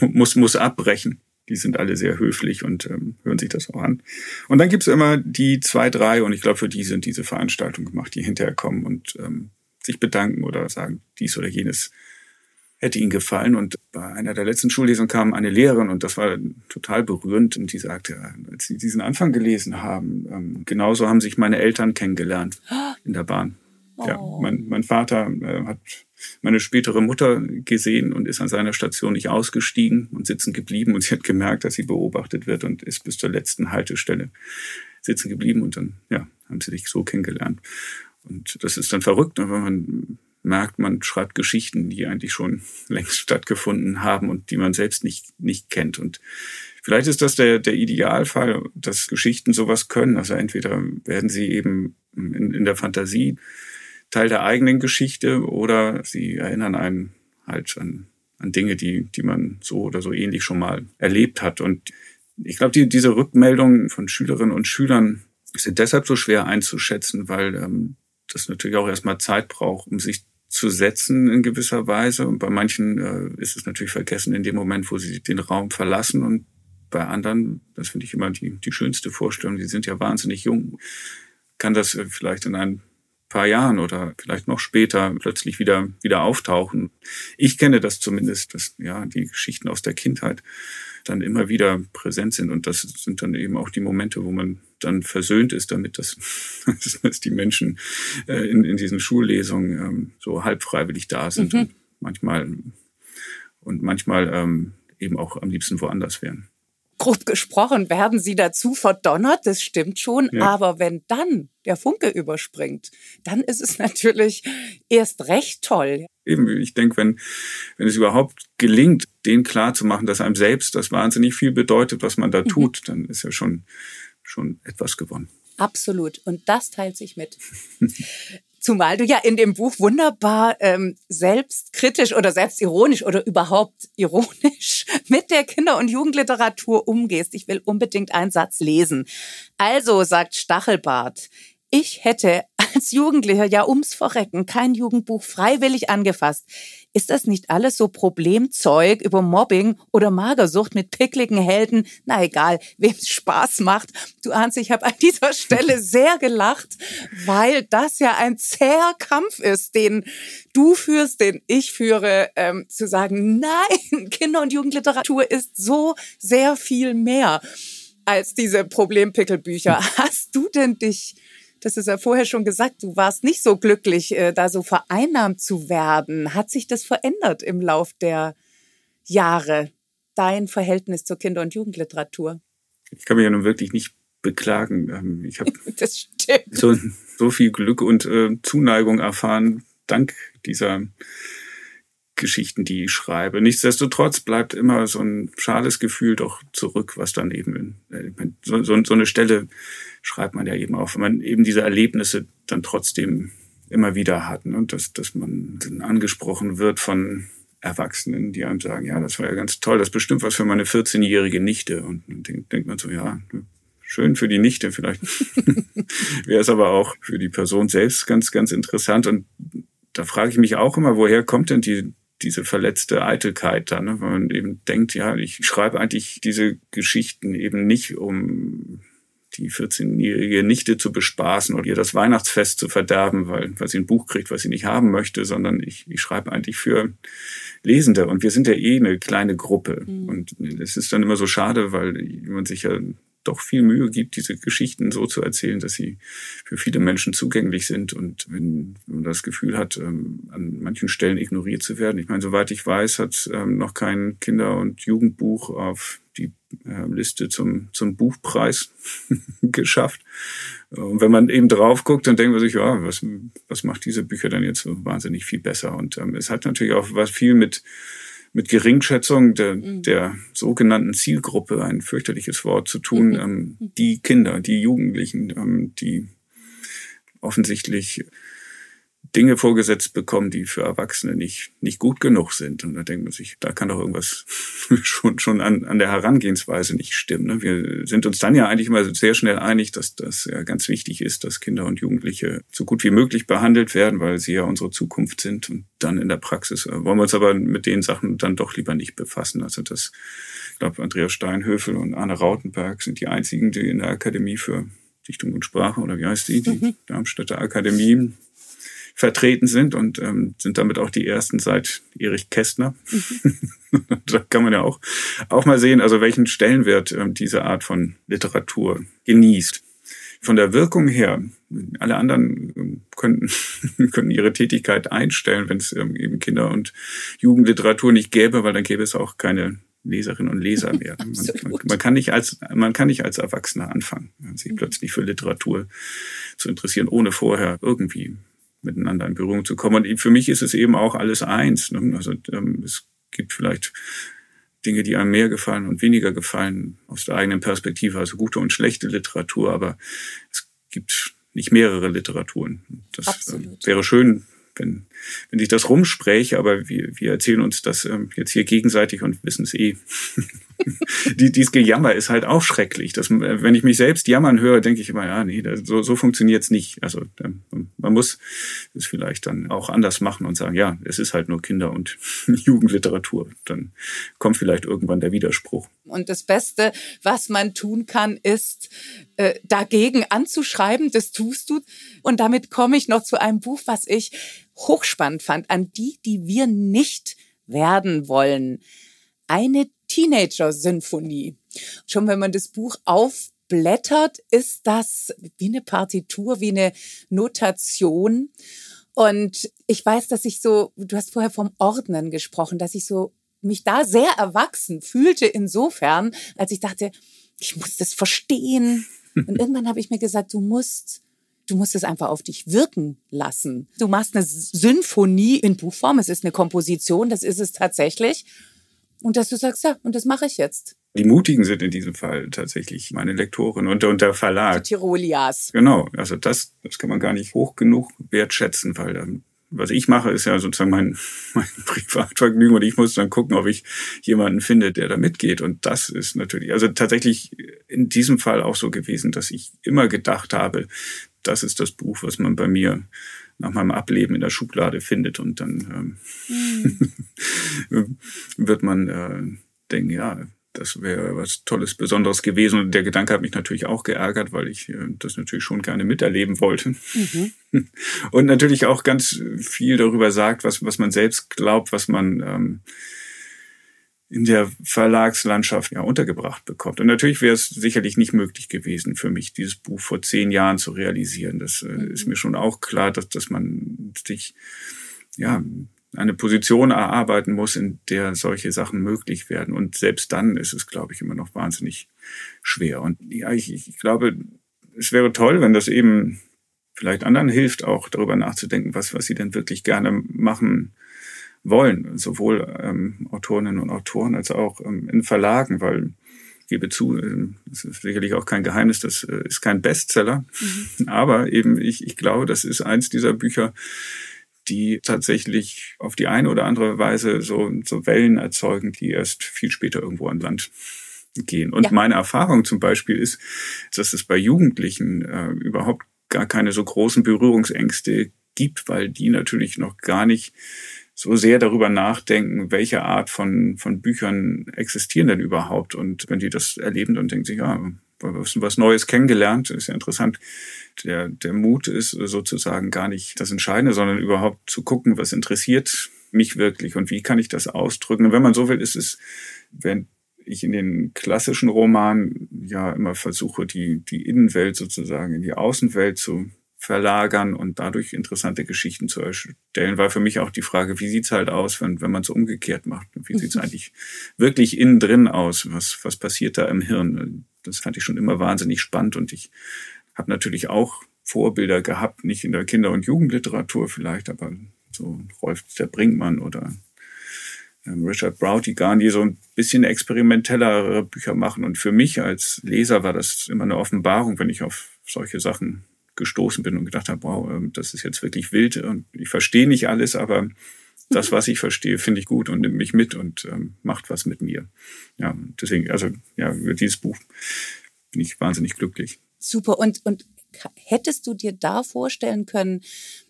muss, muss abbrechen. Die sind alle sehr höflich und ähm, hören sich das auch an. Und dann gibt's immer die zwei, drei, und ich glaube, für die sind diese Veranstaltungen gemacht, die hinterher kommen und ähm, sich bedanken oder sagen, dies oder jenes hätte ihnen gefallen. Und bei einer der letzten Schullesungen kam eine Lehrerin und das war total berührend und die sagte, als sie diesen Anfang gelesen haben, ähm, genauso haben sich meine Eltern kennengelernt in der Bahn. Oh. Ja, mein, mein Vater äh, hat meine spätere Mutter gesehen und ist an seiner Station nicht ausgestiegen und sitzen geblieben und sie hat gemerkt, dass sie beobachtet wird und ist bis zur letzten Haltestelle sitzen geblieben und dann ja, haben sie sich so kennengelernt. Und das ist dann verrückt, wenn man merkt, man schreibt Geschichten, die eigentlich schon längst stattgefunden haben und die man selbst nicht, nicht kennt. Und vielleicht ist das der, der Idealfall, dass Geschichten sowas können. Also entweder werden sie eben in, in der Fantasie Teil der eigenen Geschichte oder sie erinnern einen halt an, an Dinge, die, die man so oder so ähnlich schon mal erlebt hat. Und ich glaube, die, diese Rückmeldungen von Schülerinnen und Schülern sind deshalb so schwer einzuschätzen, weil ähm, das natürlich auch erstmal Zeit braucht, um sich zu setzen in gewisser Weise. Und bei manchen äh, ist es natürlich vergessen in dem Moment, wo sie den Raum verlassen. Und bei anderen, das finde ich immer die, die schönste Vorstellung, die sind ja wahnsinnig jung, kann das äh, vielleicht in ein paar Jahren oder vielleicht noch später plötzlich wieder, wieder auftauchen. Ich kenne das zumindest, dass, ja, die Geschichten aus der Kindheit dann immer wieder präsent sind. Und das sind dann eben auch die Momente, wo man dann versöhnt ist damit, dass, dass die Menschen äh, in, in diesen Schullesungen ähm, so halb freiwillig da sind mhm. und manchmal und manchmal ähm, eben auch am liebsten woanders wären. Grob gesprochen werden sie dazu verdonnert, das stimmt schon, ja. aber wenn dann der Funke überspringt, dann ist es natürlich erst recht toll. Eben, ich denke, wenn, wenn es überhaupt gelingt, den klar zu machen, dass einem selbst das wahnsinnig viel bedeutet, was man da mhm. tut, dann ist ja schon, schon etwas gewonnen. Absolut. Und das teilt sich mit. Zumal du ja in dem Buch wunderbar ähm, selbstkritisch oder selbstironisch oder überhaupt ironisch mit der Kinder- und Jugendliteratur umgehst. Ich will unbedingt einen Satz lesen. Also, sagt Stachelbart, ich hätte als Jugendlicher ja ums Verrecken kein Jugendbuch freiwillig angefasst. Ist das nicht alles so Problemzeug über Mobbing oder Magersucht mit pickligen Helden? Na egal, wem es Spaß macht. Du ahnst, ich habe an dieser Stelle sehr gelacht, weil das ja ein zäher Kampf ist, den du führst, den ich führe, ähm, zu sagen, nein, Kinder- und Jugendliteratur ist so sehr viel mehr als diese Problempickelbücher. Hast du denn dich das ist ja vorher schon gesagt, du warst nicht so glücklich, äh, da so vereinnahmt zu werden. Hat sich das verändert im Lauf der Jahre, dein Verhältnis zur Kinder- und Jugendliteratur? Ich kann mich ja nun wirklich nicht beklagen. Ähm, ich habe so, so viel Glück und äh, Zuneigung erfahren, dank dieser Geschichten, die ich schreibe. Nichtsdestotrotz bleibt immer so ein schales Gefühl doch zurück, was dann eben, äh, so, so, so eine Stelle schreibt man ja eben auch, wenn man eben diese Erlebnisse dann trotzdem immer wieder hat. Ne? Und dass, dass man dann angesprochen wird von Erwachsenen, die einem sagen, ja, das war ja ganz toll, das ist bestimmt was für meine 14-jährige Nichte. Und dann denkt, denkt man so, ja, schön für die Nichte, vielleicht wäre es aber auch für die Person selbst ganz, ganz interessant. Und da frage ich mich auch immer, woher kommt denn die, diese verletzte Eitelkeit da, ne? wenn man eben denkt, ja, ich schreibe eigentlich diese Geschichten eben nicht, um die 14-jährige Nichte zu bespaßen oder ihr das Weihnachtsfest zu verderben, weil, weil sie ein Buch kriegt, was sie nicht haben möchte, sondern ich, ich schreibe eigentlich für Lesende. Und wir sind ja eh eine kleine Gruppe. Mhm. Und es ist dann immer so schade, weil man sich ja doch viel Mühe gibt, diese Geschichten so zu erzählen, dass sie für viele Menschen zugänglich sind. Und wenn man das Gefühl hat, ähm, an manchen Stellen ignoriert zu werden. Ich meine, soweit ich weiß, hat ähm, noch kein Kinder- und Jugendbuch auf die äh, Liste zum, zum Buchpreis geschafft. Und wenn man eben drauf guckt, dann denkt man sich, ja, was, was macht diese Bücher denn jetzt so wahnsinnig viel besser? Und ähm, es hat natürlich auch was viel mit mit Geringschätzung der, mhm. der sogenannten Zielgruppe, ein fürchterliches Wort zu tun, mhm. ähm, die Kinder, die Jugendlichen, ähm, die offensichtlich Dinge vorgesetzt bekommen, die für Erwachsene nicht, nicht gut genug sind. Und da denkt man sich, da kann doch irgendwas schon, schon an, an der Herangehensweise nicht stimmen. Ne? Wir sind uns dann ja eigentlich immer sehr schnell einig, dass das ja ganz wichtig ist, dass Kinder und Jugendliche so gut wie möglich behandelt werden, weil sie ja unsere Zukunft sind. Und dann in der Praxis äh, wollen wir uns aber mit den Sachen dann doch lieber nicht befassen. Also das, ich glaube, Andreas Steinhöfel und Arne Rautenberg sind die einzigen, die in der Akademie für Dichtung und Sprache, oder wie heißt die, die mhm. Darmstädter Akademie, vertreten sind und ähm, sind damit auch die ersten seit Erich Kästner. Mhm. da kann man ja auch, auch mal sehen, also welchen Stellenwert ähm, diese Art von Literatur genießt. Von der Wirkung her, alle anderen ähm, könnten, könnten ihre Tätigkeit einstellen, wenn es ähm, eben Kinder- und Jugendliteratur nicht gäbe, weil dann gäbe es auch keine Leserinnen und Leser mehr. Man, man, man, kann nicht als, man kann nicht als Erwachsener anfangen, sich mhm. plötzlich für Literatur zu interessieren, ohne vorher irgendwie miteinander in Berührung zu kommen. Und für mich ist es eben auch alles eins. Ne? Also ähm, es gibt vielleicht Dinge, die einem mehr gefallen und weniger gefallen aus der eigenen Perspektive, also gute und schlechte Literatur, aber es gibt nicht mehrere Literaturen. Das äh, wäre schön, wenn, wenn sich das rumspräche, aber wir, wir erzählen uns das ähm, jetzt hier gegenseitig und wissen es eh. die, dieses Gejammer ist halt auch schrecklich. Das, wenn ich mich selbst jammern höre, denke ich immer, ja, nee, so, so funktioniert's nicht. Also ähm, man muss es vielleicht dann auch anders machen und sagen, ja, es ist halt nur Kinder- und Jugendliteratur. Dann kommt vielleicht irgendwann der Widerspruch. Und das Beste, was man tun kann, ist äh, dagegen anzuschreiben. Das tust du. Und damit komme ich noch zu einem Buch, was ich hochspannend fand, an die, die wir nicht werden wollen. Eine Teenager-Sinfonie. Schon wenn man das Buch aufblättert, ist das wie eine Partitur, wie eine Notation. Und ich weiß, dass ich so, du hast vorher vom Ordnen gesprochen, dass ich so mich da sehr erwachsen fühlte insofern, als ich dachte, ich muss das verstehen. Und irgendwann habe ich mir gesagt, du musst Du musst es einfach auf dich wirken lassen. Du machst eine Sinfonie in Buchform. Es ist eine Komposition, das ist es tatsächlich. Und dass du sagst, ja, und das mache ich jetzt. Die Mutigen sind in diesem Fall tatsächlich meine Lektorin und, und der Verlag. Die Tirolias. Genau, also das, das kann man gar nicht hoch genug wertschätzen, weil ähm, was ich mache, ist ja sozusagen mein, mein Privatvergnügen und ich muss dann gucken, ob ich jemanden finde, der da mitgeht. Und das ist natürlich, also tatsächlich in diesem Fall auch so gewesen, dass ich immer gedacht habe, das ist das Buch, was man bei mir nach meinem Ableben in der Schublade findet. Und dann ähm, mhm. wird man äh, denken, ja, das wäre was Tolles, Besonderes gewesen. Und der Gedanke hat mich natürlich auch geärgert, weil ich äh, das natürlich schon gerne miterleben wollte. Mhm. Und natürlich auch ganz viel darüber sagt, was, was man selbst glaubt, was man ähm, in der Verlagslandschaft ja untergebracht bekommt. Und natürlich wäre es sicherlich nicht möglich gewesen für mich, dieses Buch vor zehn Jahren zu realisieren. Das äh, mhm. ist mir schon auch klar, dass, dass man sich ja eine Position erarbeiten muss, in der solche Sachen möglich werden. Und selbst dann ist es, glaube ich, immer noch wahnsinnig schwer. Und ja, ich, ich glaube, es wäre toll, wenn das eben vielleicht anderen hilft, auch darüber nachzudenken, was, was sie denn wirklich gerne machen wollen, sowohl ähm, Autorinnen und Autoren als auch ähm, in Verlagen, weil ich gebe zu, äh, das ist sicherlich auch kein Geheimnis, das äh, ist kein Bestseller, mhm. aber eben ich, ich glaube, das ist eins dieser Bücher, die tatsächlich auf die eine oder andere Weise so, so Wellen erzeugen, die erst viel später irgendwo an Land gehen. Und ja. meine Erfahrung zum Beispiel ist, dass es bei Jugendlichen äh, überhaupt gar keine so großen Berührungsängste gibt, weil die natürlich noch gar nicht so sehr darüber nachdenken, welche Art von, von Büchern existieren denn überhaupt. Und wenn die das erleben, dann denken sie, ja, was Neues kennengelernt. Ist ja interessant. Der, der Mut ist sozusagen gar nicht das Entscheidende, sondern überhaupt zu gucken, was interessiert mich wirklich und wie kann ich das ausdrücken. Und wenn man so will, ist es, während ich in den klassischen Romanen ja immer versuche, die, die Innenwelt sozusagen in die Außenwelt zu verlagern und dadurch interessante Geschichten zu erstellen, war für mich auch die Frage, wie sieht's halt aus, wenn, wenn man es umgekehrt macht? Wie sieht's eigentlich wirklich innen drin aus? Was, was passiert da im Hirn? Das fand ich schon immer wahnsinnig spannend und ich habe natürlich auch Vorbilder gehabt, nicht in der Kinder- und Jugendliteratur vielleicht, aber so Rolf der Brinkmann oder ähm, Richard Garn, die so ein bisschen experimentellere Bücher machen. Und für mich als Leser war das immer eine Offenbarung, wenn ich auf solche Sachen gestoßen bin und gedacht habe, wow, ähm, das ist jetzt wirklich wild und ich verstehe nicht alles, aber das, was ich verstehe, finde ich gut und nimmt mich mit und ähm, macht was mit mir. Ja, deswegen, also ja, über dieses Buch bin ich wahnsinnig glücklich. Super. Und, und hättest du dir da vorstellen können,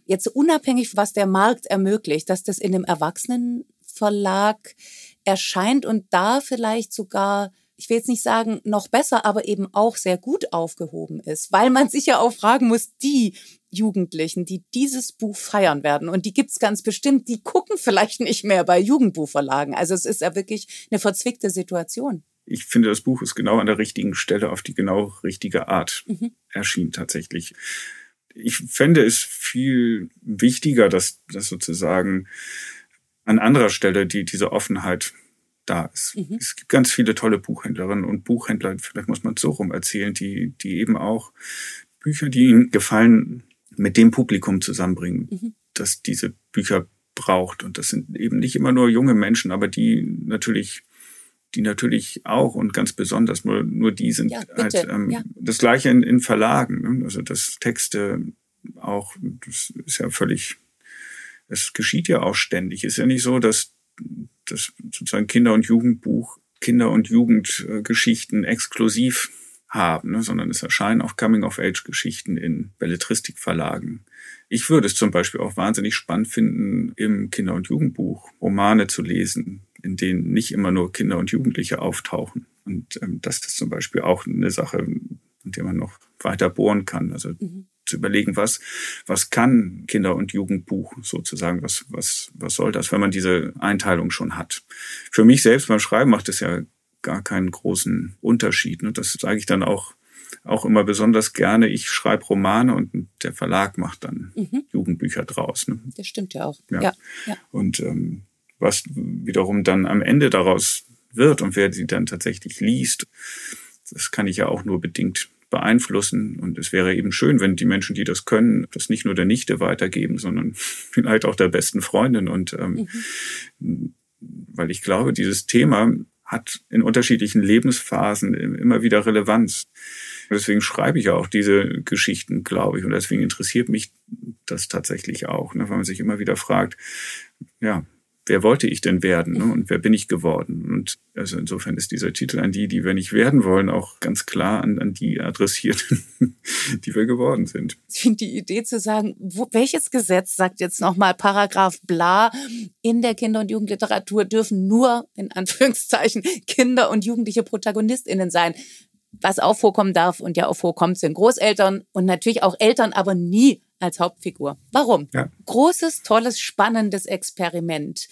jetzt unabhängig, was der Markt ermöglicht, dass das in einem Erwachsenenverlag erscheint und da vielleicht sogar ich will jetzt nicht sagen noch besser, aber eben auch sehr gut aufgehoben ist, weil man sich ja auch fragen muss, die Jugendlichen, die dieses Buch feiern werden, und die gibt's ganz bestimmt, die gucken vielleicht nicht mehr bei Jugendbuchverlagen. Also es ist ja wirklich eine verzwickte Situation. Ich finde, das Buch ist genau an der richtigen Stelle auf die genau richtige Art mhm. erschienen tatsächlich. Ich fände es viel wichtiger, dass, dass sozusagen an anderer Stelle die, diese Offenheit da ist. Mhm. Es gibt ganz viele tolle Buchhändlerinnen und Buchhändler, vielleicht muss man es so rum erzählen, die, die eben auch Bücher, die ihnen gefallen, mit dem Publikum zusammenbringen, mhm. das diese Bücher braucht. Und das sind eben nicht immer nur junge Menschen, aber die natürlich die natürlich auch und ganz besonders nur, nur die sind ja, halt ähm, ja. das gleiche in, in Verlagen. Ne? Also das Texte auch, das ist ja völlig, es geschieht ja auch ständig. Ist ja nicht so, dass das sozusagen Kinder- und Jugendbuch, Kinder- und Jugendgeschichten exklusiv haben, ne, sondern es erscheinen auch Coming-of-Age-Geschichten in Belletristikverlagen. Ich würde es zum Beispiel auch wahnsinnig spannend finden, im Kinder- und Jugendbuch Romane zu lesen, in denen nicht immer nur Kinder und Jugendliche auftauchen. Und ähm, das ist zum Beispiel auch eine Sache, an der man noch weiter bohren kann. Also mhm zu überlegen, was, was kann Kinder- und Jugendbuch sozusagen, was, was, was soll das, wenn man diese Einteilung schon hat. Für mich selbst beim Schreiben macht es ja gar keinen großen Unterschied. Ne? Das sage ich dann auch, auch immer besonders gerne. Ich schreibe Romane und der Verlag macht dann mhm. Jugendbücher draus. Ne? Das stimmt ja auch. Ja. ja, ja. Und ähm, was wiederum dann am Ende daraus wird und wer sie dann tatsächlich liest, das kann ich ja auch nur bedingt beeinflussen. Und es wäre eben schön, wenn die Menschen, die das können, das nicht nur der Nichte weitergeben, sondern vielleicht auch der besten Freundin. Und ähm, mhm. weil ich glaube, dieses Thema hat in unterschiedlichen Lebensphasen immer wieder Relevanz. Deswegen schreibe ich ja auch diese Geschichten, glaube ich. Und deswegen interessiert mich das tatsächlich auch, ne? weil man sich immer wieder fragt, ja, wer wollte ich denn werden ne? und wer bin ich geworden? Und also insofern ist dieser Titel an die, die wir nicht werden wollen, auch ganz klar an, an die adressiert, die wir geworden sind. Ich finde die Idee zu sagen, wo, welches Gesetz sagt jetzt nochmal Paragraph bla, in der Kinder- und Jugendliteratur dürfen nur, in Anführungszeichen, Kinder und jugendliche ProtagonistInnen sein. Was auch vorkommen darf und ja auch vorkommt, sind Großeltern und natürlich auch Eltern, aber nie als Hauptfigur. Warum? Ja. Großes, tolles, spannendes Experiment.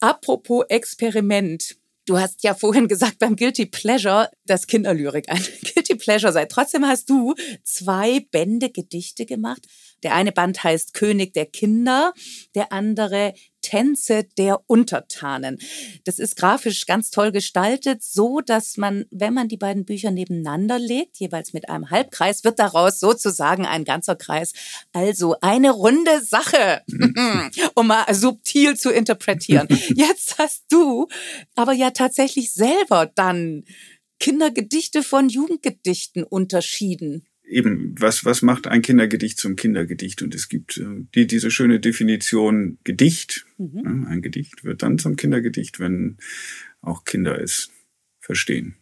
Apropos Experiment. Du hast ja vorhin gesagt beim Guilty Pleasure, dass Kinderlyrik ein Guilty Pleasure sei. Trotzdem hast du zwei Bände Gedichte gemacht. Der eine Band heißt König der Kinder, der andere Tänze der Untertanen. Das ist grafisch ganz toll gestaltet, so dass man, wenn man die beiden Bücher nebeneinander legt, jeweils mit einem Halbkreis, wird daraus sozusagen ein ganzer Kreis. Also eine runde Sache, um mal subtil zu interpretieren. Jetzt hast du aber ja tatsächlich selber dann Kindergedichte von Jugendgedichten unterschieden eben, was, was macht ein Kindergedicht zum Kindergedicht? Und es gibt äh, die, diese schöne Definition Gedicht. Mhm. ein Gedicht wird dann zum Kindergedicht, wenn auch Kinder es verstehen.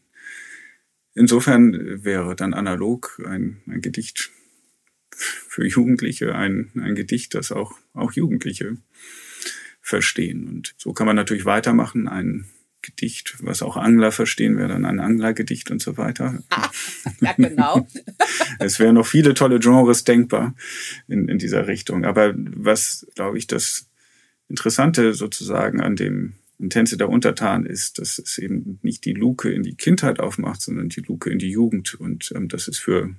Insofern wäre dann analog ein, ein Gedicht für Jugendliche ein, ein Gedicht, das auch, auch Jugendliche verstehen. Und so kann man natürlich weitermachen. Ein Gedicht, was auch Angler verstehen, wäre dann ein Anglergedicht und so weiter. ja, genau. es wären noch viele tolle Genres denkbar in, in dieser Richtung. Aber was, glaube ich, das Interessante sozusagen an dem Tänze der Untertan ist, dass es eben nicht die Luke in die Kindheit aufmacht, sondern die Luke in die Jugend. Und ähm, das ist für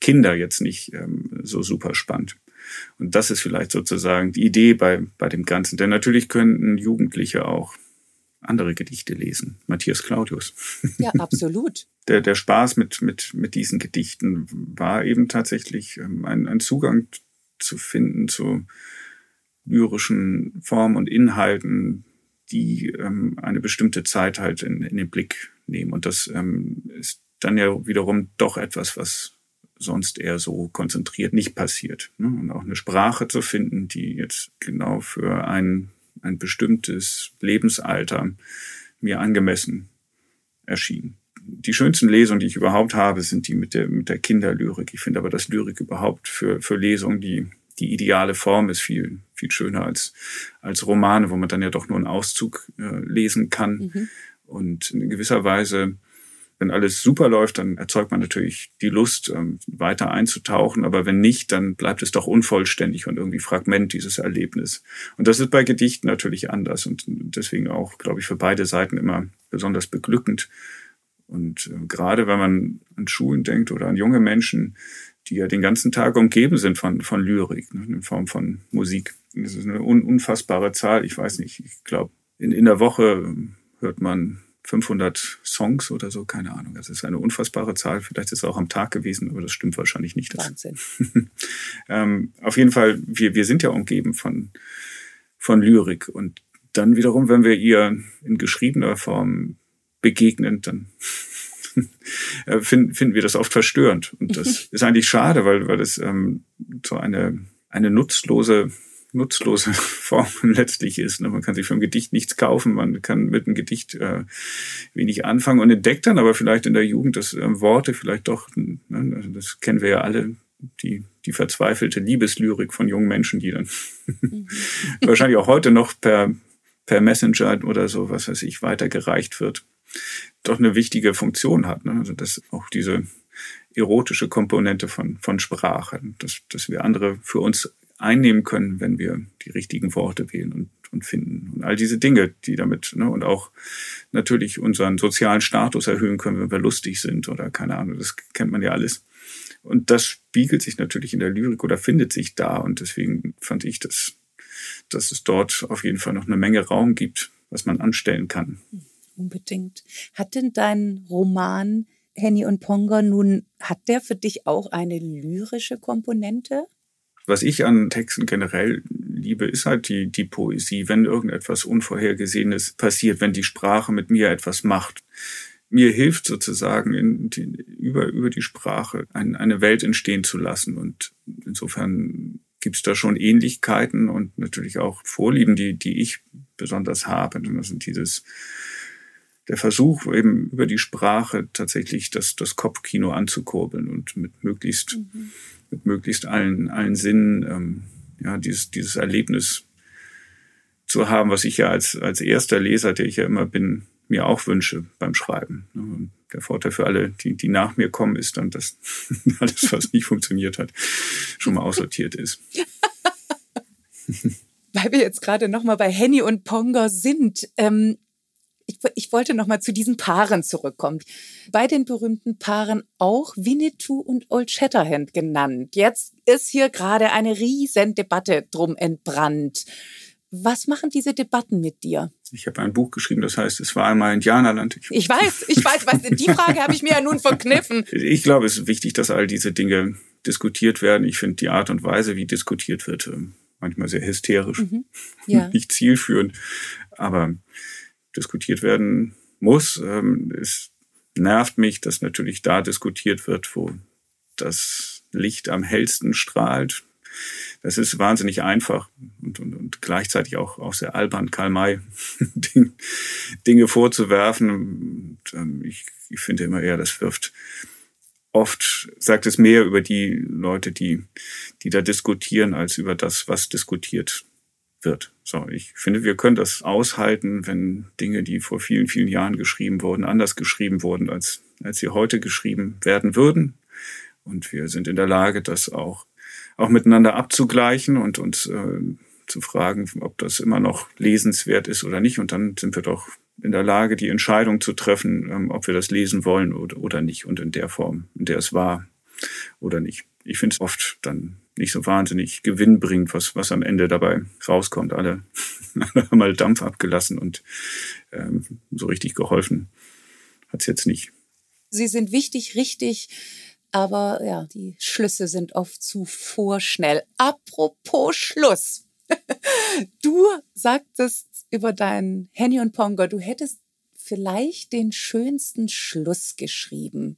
Kinder jetzt nicht ähm, so super spannend. Und das ist vielleicht sozusagen die Idee bei, bei dem Ganzen. Denn natürlich könnten Jugendliche auch andere Gedichte lesen. Matthias Claudius. Ja, absolut. der, der Spaß mit, mit, mit diesen Gedichten war eben tatsächlich ähm, ein, ein Zugang zu finden zu lyrischen Formen und Inhalten, die ähm, eine bestimmte Zeit halt in, in den Blick nehmen. Und das ähm, ist dann ja wiederum doch etwas, was sonst eher so konzentriert nicht passiert. Ne? Und auch eine Sprache zu finden, die jetzt genau für ein, ein bestimmtes Lebensalter mir angemessen erschien. Die schönsten Lesungen, die ich überhaupt habe, sind die mit der, mit der Kinderlyrik. Ich finde aber, dass Lyrik überhaupt für, für Lesungen die, die ideale Form ist viel, viel schöner als, als Romane, wo man dann ja doch nur einen Auszug äh, lesen kann. Mhm. Und in gewisser Weise wenn alles super läuft, dann erzeugt man natürlich die Lust, ähm, weiter einzutauchen. Aber wenn nicht, dann bleibt es doch unvollständig und irgendwie Fragment dieses Erlebnis. Und das ist bei Gedichten natürlich anders und deswegen auch, glaube ich, für beide Seiten immer besonders beglückend. Und äh, gerade wenn man an Schulen denkt oder an junge Menschen, die ja den ganzen Tag umgeben sind von, von Lyrik, ne, in Form von Musik. Das ist eine unfassbare Zahl. Ich weiß nicht, ich glaube, in, in der Woche hört man 500 Songs oder so, keine Ahnung. Das ist eine unfassbare Zahl. Vielleicht ist es auch am Tag gewesen, aber das stimmt wahrscheinlich nicht. Wahnsinn. ähm, auf jeden Fall, wir, wir sind ja umgeben von, von Lyrik. Und dann wiederum, wenn wir ihr in geschriebener Form begegnen, dann finden, finden wir das oft verstörend. Und das ist eigentlich schade, weil, weil es ähm, so eine, eine nutzlose nutzlose Form letztlich ist. Ne? Man kann sich ein Gedicht nichts kaufen, man kann mit einem Gedicht äh, wenig anfangen und entdeckt dann aber vielleicht in der Jugend, dass äh, Worte vielleicht doch, ne? also das kennen wir ja alle, die, die verzweifelte Liebeslyrik von jungen Menschen, die dann mhm. wahrscheinlich auch heute noch per, per Messenger oder so, was weiß ich, weitergereicht wird, doch eine wichtige Funktion hat. Ne? Also dass auch diese erotische Komponente von, von Sprache, dass, dass wir andere für uns einnehmen können, wenn wir die richtigen Worte wählen und, und finden. Und all diese Dinge, die damit, ne, und auch natürlich unseren sozialen Status erhöhen können, wenn wir lustig sind oder keine Ahnung, das kennt man ja alles. Und das spiegelt sich natürlich in der Lyrik oder findet sich da. Und deswegen fand ich, dass, dass es dort auf jeden Fall noch eine Menge Raum gibt, was man anstellen kann. Unbedingt. Hat denn dein Roman Henny und Ponga nun, hat der für dich auch eine lyrische Komponente? Was ich an Texten generell liebe, ist halt die, die Poesie, wenn irgendetwas Unvorhergesehenes passiert, wenn die Sprache mit mir etwas macht. Mir hilft sozusagen in die, über, über die Sprache ein, eine Welt entstehen zu lassen. Und insofern gibt es da schon Ähnlichkeiten und natürlich auch Vorlieben, die, die ich besonders habe. Und das sind dieses der Versuch, eben über die Sprache tatsächlich das, das Kopfkino anzukurbeln und mit möglichst mhm mit möglichst allen, allen Sinnen ähm, ja, dieses, dieses Erlebnis zu haben, was ich ja als, als erster Leser, der ich ja immer bin, mir auch wünsche beim Schreiben. Und der Vorteil für alle, die, die nach mir kommen, ist dann, dass alles, was nicht funktioniert hat, schon mal aussortiert ist. Weil wir jetzt gerade noch mal bei Henny und Pongo sind. Ähm, ich, ich wollte noch mal zu diesen Paaren zurückkommen. Bei den berühmten Paaren auch Winnetou und Old Shatterhand genannt. Jetzt ist hier gerade eine riesen Debatte drum entbrannt. Was machen diese Debatten mit dir? Ich habe ein Buch geschrieben, das heißt, es war einmal Indianerland. Ich, ich weiß, ich weiß, was, die Frage habe ich mir ja nun verkniffen. Ich glaube, es ist wichtig, dass all diese Dinge diskutiert werden. Ich finde die Art und Weise, wie diskutiert wird, ähm, manchmal sehr hysterisch, mhm. ja. nicht zielführend. Aber diskutiert werden muss. Ähm, es nervt mich, dass natürlich da diskutiert wird, wo das Licht am hellsten strahlt. Das ist wahnsinnig einfach und, und, und gleichzeitig auch, auch sehr albern, Karl May Dinge vorzuwerfen. Und, ähm, ich, ich finde immer eher, das wirft oft, sagt es mehr über die Leute, die, die da diskutieren, als über das, was diskutiert wird. So, ich finde, wir können das aushalten, wenn Dinge, die vor vielen, vielen Jahren geschrieben wurden, anders geschrieben wurden, als, als sie heute geschrieben werden würden. Und wir sind in der Lage, das auch, auch miteinander abzugleichen und uns äh, zu fragen, ob das immer noch lesenswert ist oder nicht. Und dann sind wir doch in der Lage, die Entscheidung zu treffen, ähm, ob wir das lesen wollen oder, oder nicht und in der Form, in der es war oder nicht. Ich finde es oft dann nicht so wahnsinnig gewinnbringend, was, was am Ende dabei rauskommt. Alle, haben mal Dampf abgelassen und ähm, so richtig geholfen hat's jetzt nicht. Sie sind wichtig, richtig, aber ja, die Schlüsse sind oft zu vorschnell. Apropos Schluss. Du sagtest über deinen Henny und Pongo, du hättest vielleicht den schönsten Schluss geschrieben.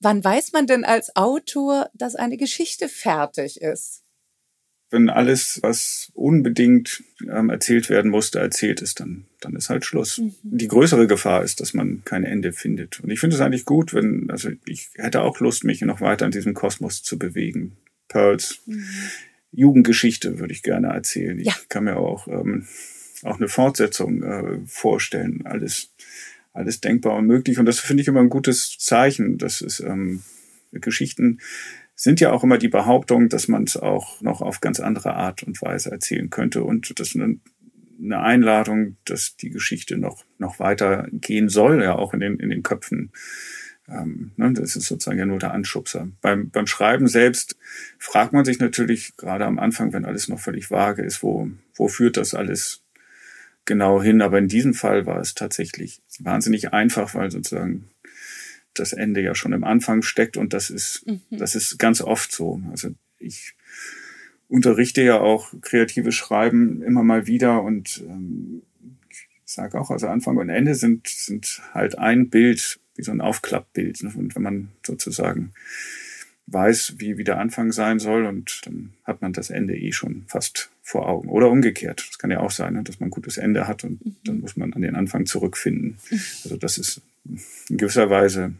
Wann weiß man denn als Autor, dass eine Geschichte fertig ist? Wenn alles, was unbedingt ähm, erzählt werden musste, erzählt ist, dann, dann ist halt Schluss. Mhm. Die größere Gefahr ist, dass man kein Ende findet. Und ich finde es eigentlich gut, wenn, also ich hätte auch Lust, mich noch weiter in diesem Kosmos zu bewegen. Pearls. Mhm. Jugendgeschichte würde ich gerne erzählen. Ja. Ich kann mir auch, ähm, auch eine Fortsetzung äh, vorstellen. Alles alles denkbar und möglich. Und das finde ich immer ein gutes Zeichen. Das ist ähm, Geschichten sind ja auch immer die Behauptung, dass man es auch noch auf ganz andere Art und Weise erzählen könnte. Und das ist eine, eine Einladung, dass die Geschichte noch, noch weiter gehen soll, ja auch in den, in den Köpfen. Ähm, ne, das ist sozusagen ja nur der Anschubser. Beim, beim Schreiben selbst fragt man sich natürlich gerade am Anfang, wenn alles noch völlig vage ist, wo, wo führt das alles genau hin. Aber in diesem Fall war es tatsächlich wahnsinnig einfach, weil sozusagen das Ende ja schon im Anfang steckt und das ist, mhm. das ist ganz oft so. Also ich unterrichte ja auch kreatives Schreiben immer mal wieder und ähm, ich sage auch, also Anfang und Ende sind, sind halt ein Bild, wie so ein Aufklappbild. Und wenn man sozusagen weiß, wie, wie der Anfang sein soll und dann hat man das Ende eh schon fast vor Augen. Oder umgekehrt. Das kann ja auch sein, ne, dass man ein gutes Ende hat und mhm. dann muss man an den Anfang zurückfinden. Mhm. Also das ist in gewisser Weise,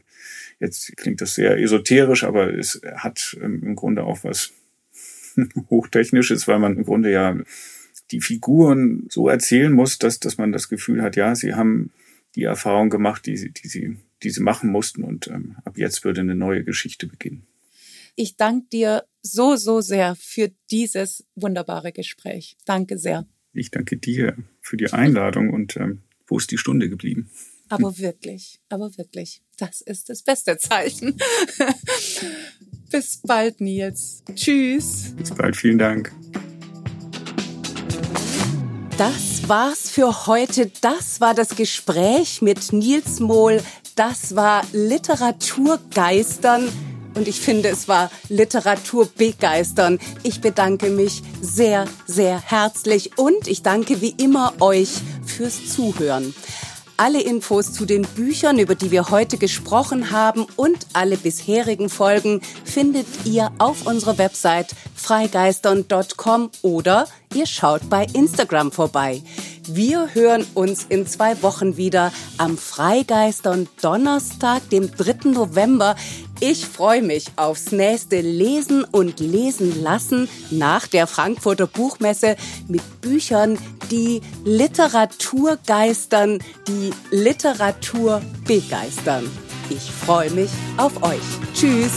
jetzt klingt das sehr esoterisch, aber es hat im Grunde auch was Hochtechnisches, weil man im Grunde ja die Figuren so erzählen muss, dass, dass man das Gefühl hat, ja, sie haben die Erfahrung gemacht, die sie, die sie, die sie machen mussten und ähm, ab jetzt würde eine neue Geschichte beginnen. Ich danke dir so, so sehr für dieses wunderbare Gespräch. Danke sehr. Ich danke dir für die Einladung und ähm, wo ist die Stunde geblieben? Aber wirklich, aber wirklich, das ist das beste Zeichen. Bis bald, Nils. Tschüss. Bis bald, vielen Dank. Das war's für heute. Das war das Gespräch mit Nils Mohl. Das war Literaturgeistern und ich finde, es war Literatur begeistern. Ich bedanke mich sehr, sehr herzlich und ich danke wie immer euch fürs Zuhören. Alle Infos zu den Büchern, über die wir heute gesprochen haben und alle bisherigen Folgen findet ihr auf unserer Website freigeistern.com oder ihr schaut bei Instagram vorbei. Wir hören uns in zwei Wochen wieder am Freigeistern Donnerstag, dem 3. November. Ich freue mich aufs nächste Lesen und Lesen lassen nach der Frankfurter Buchmesse mit Büchern, die Literatur geistern, die Literatur begeistern. Ich freue mich auf euch. Tschüss.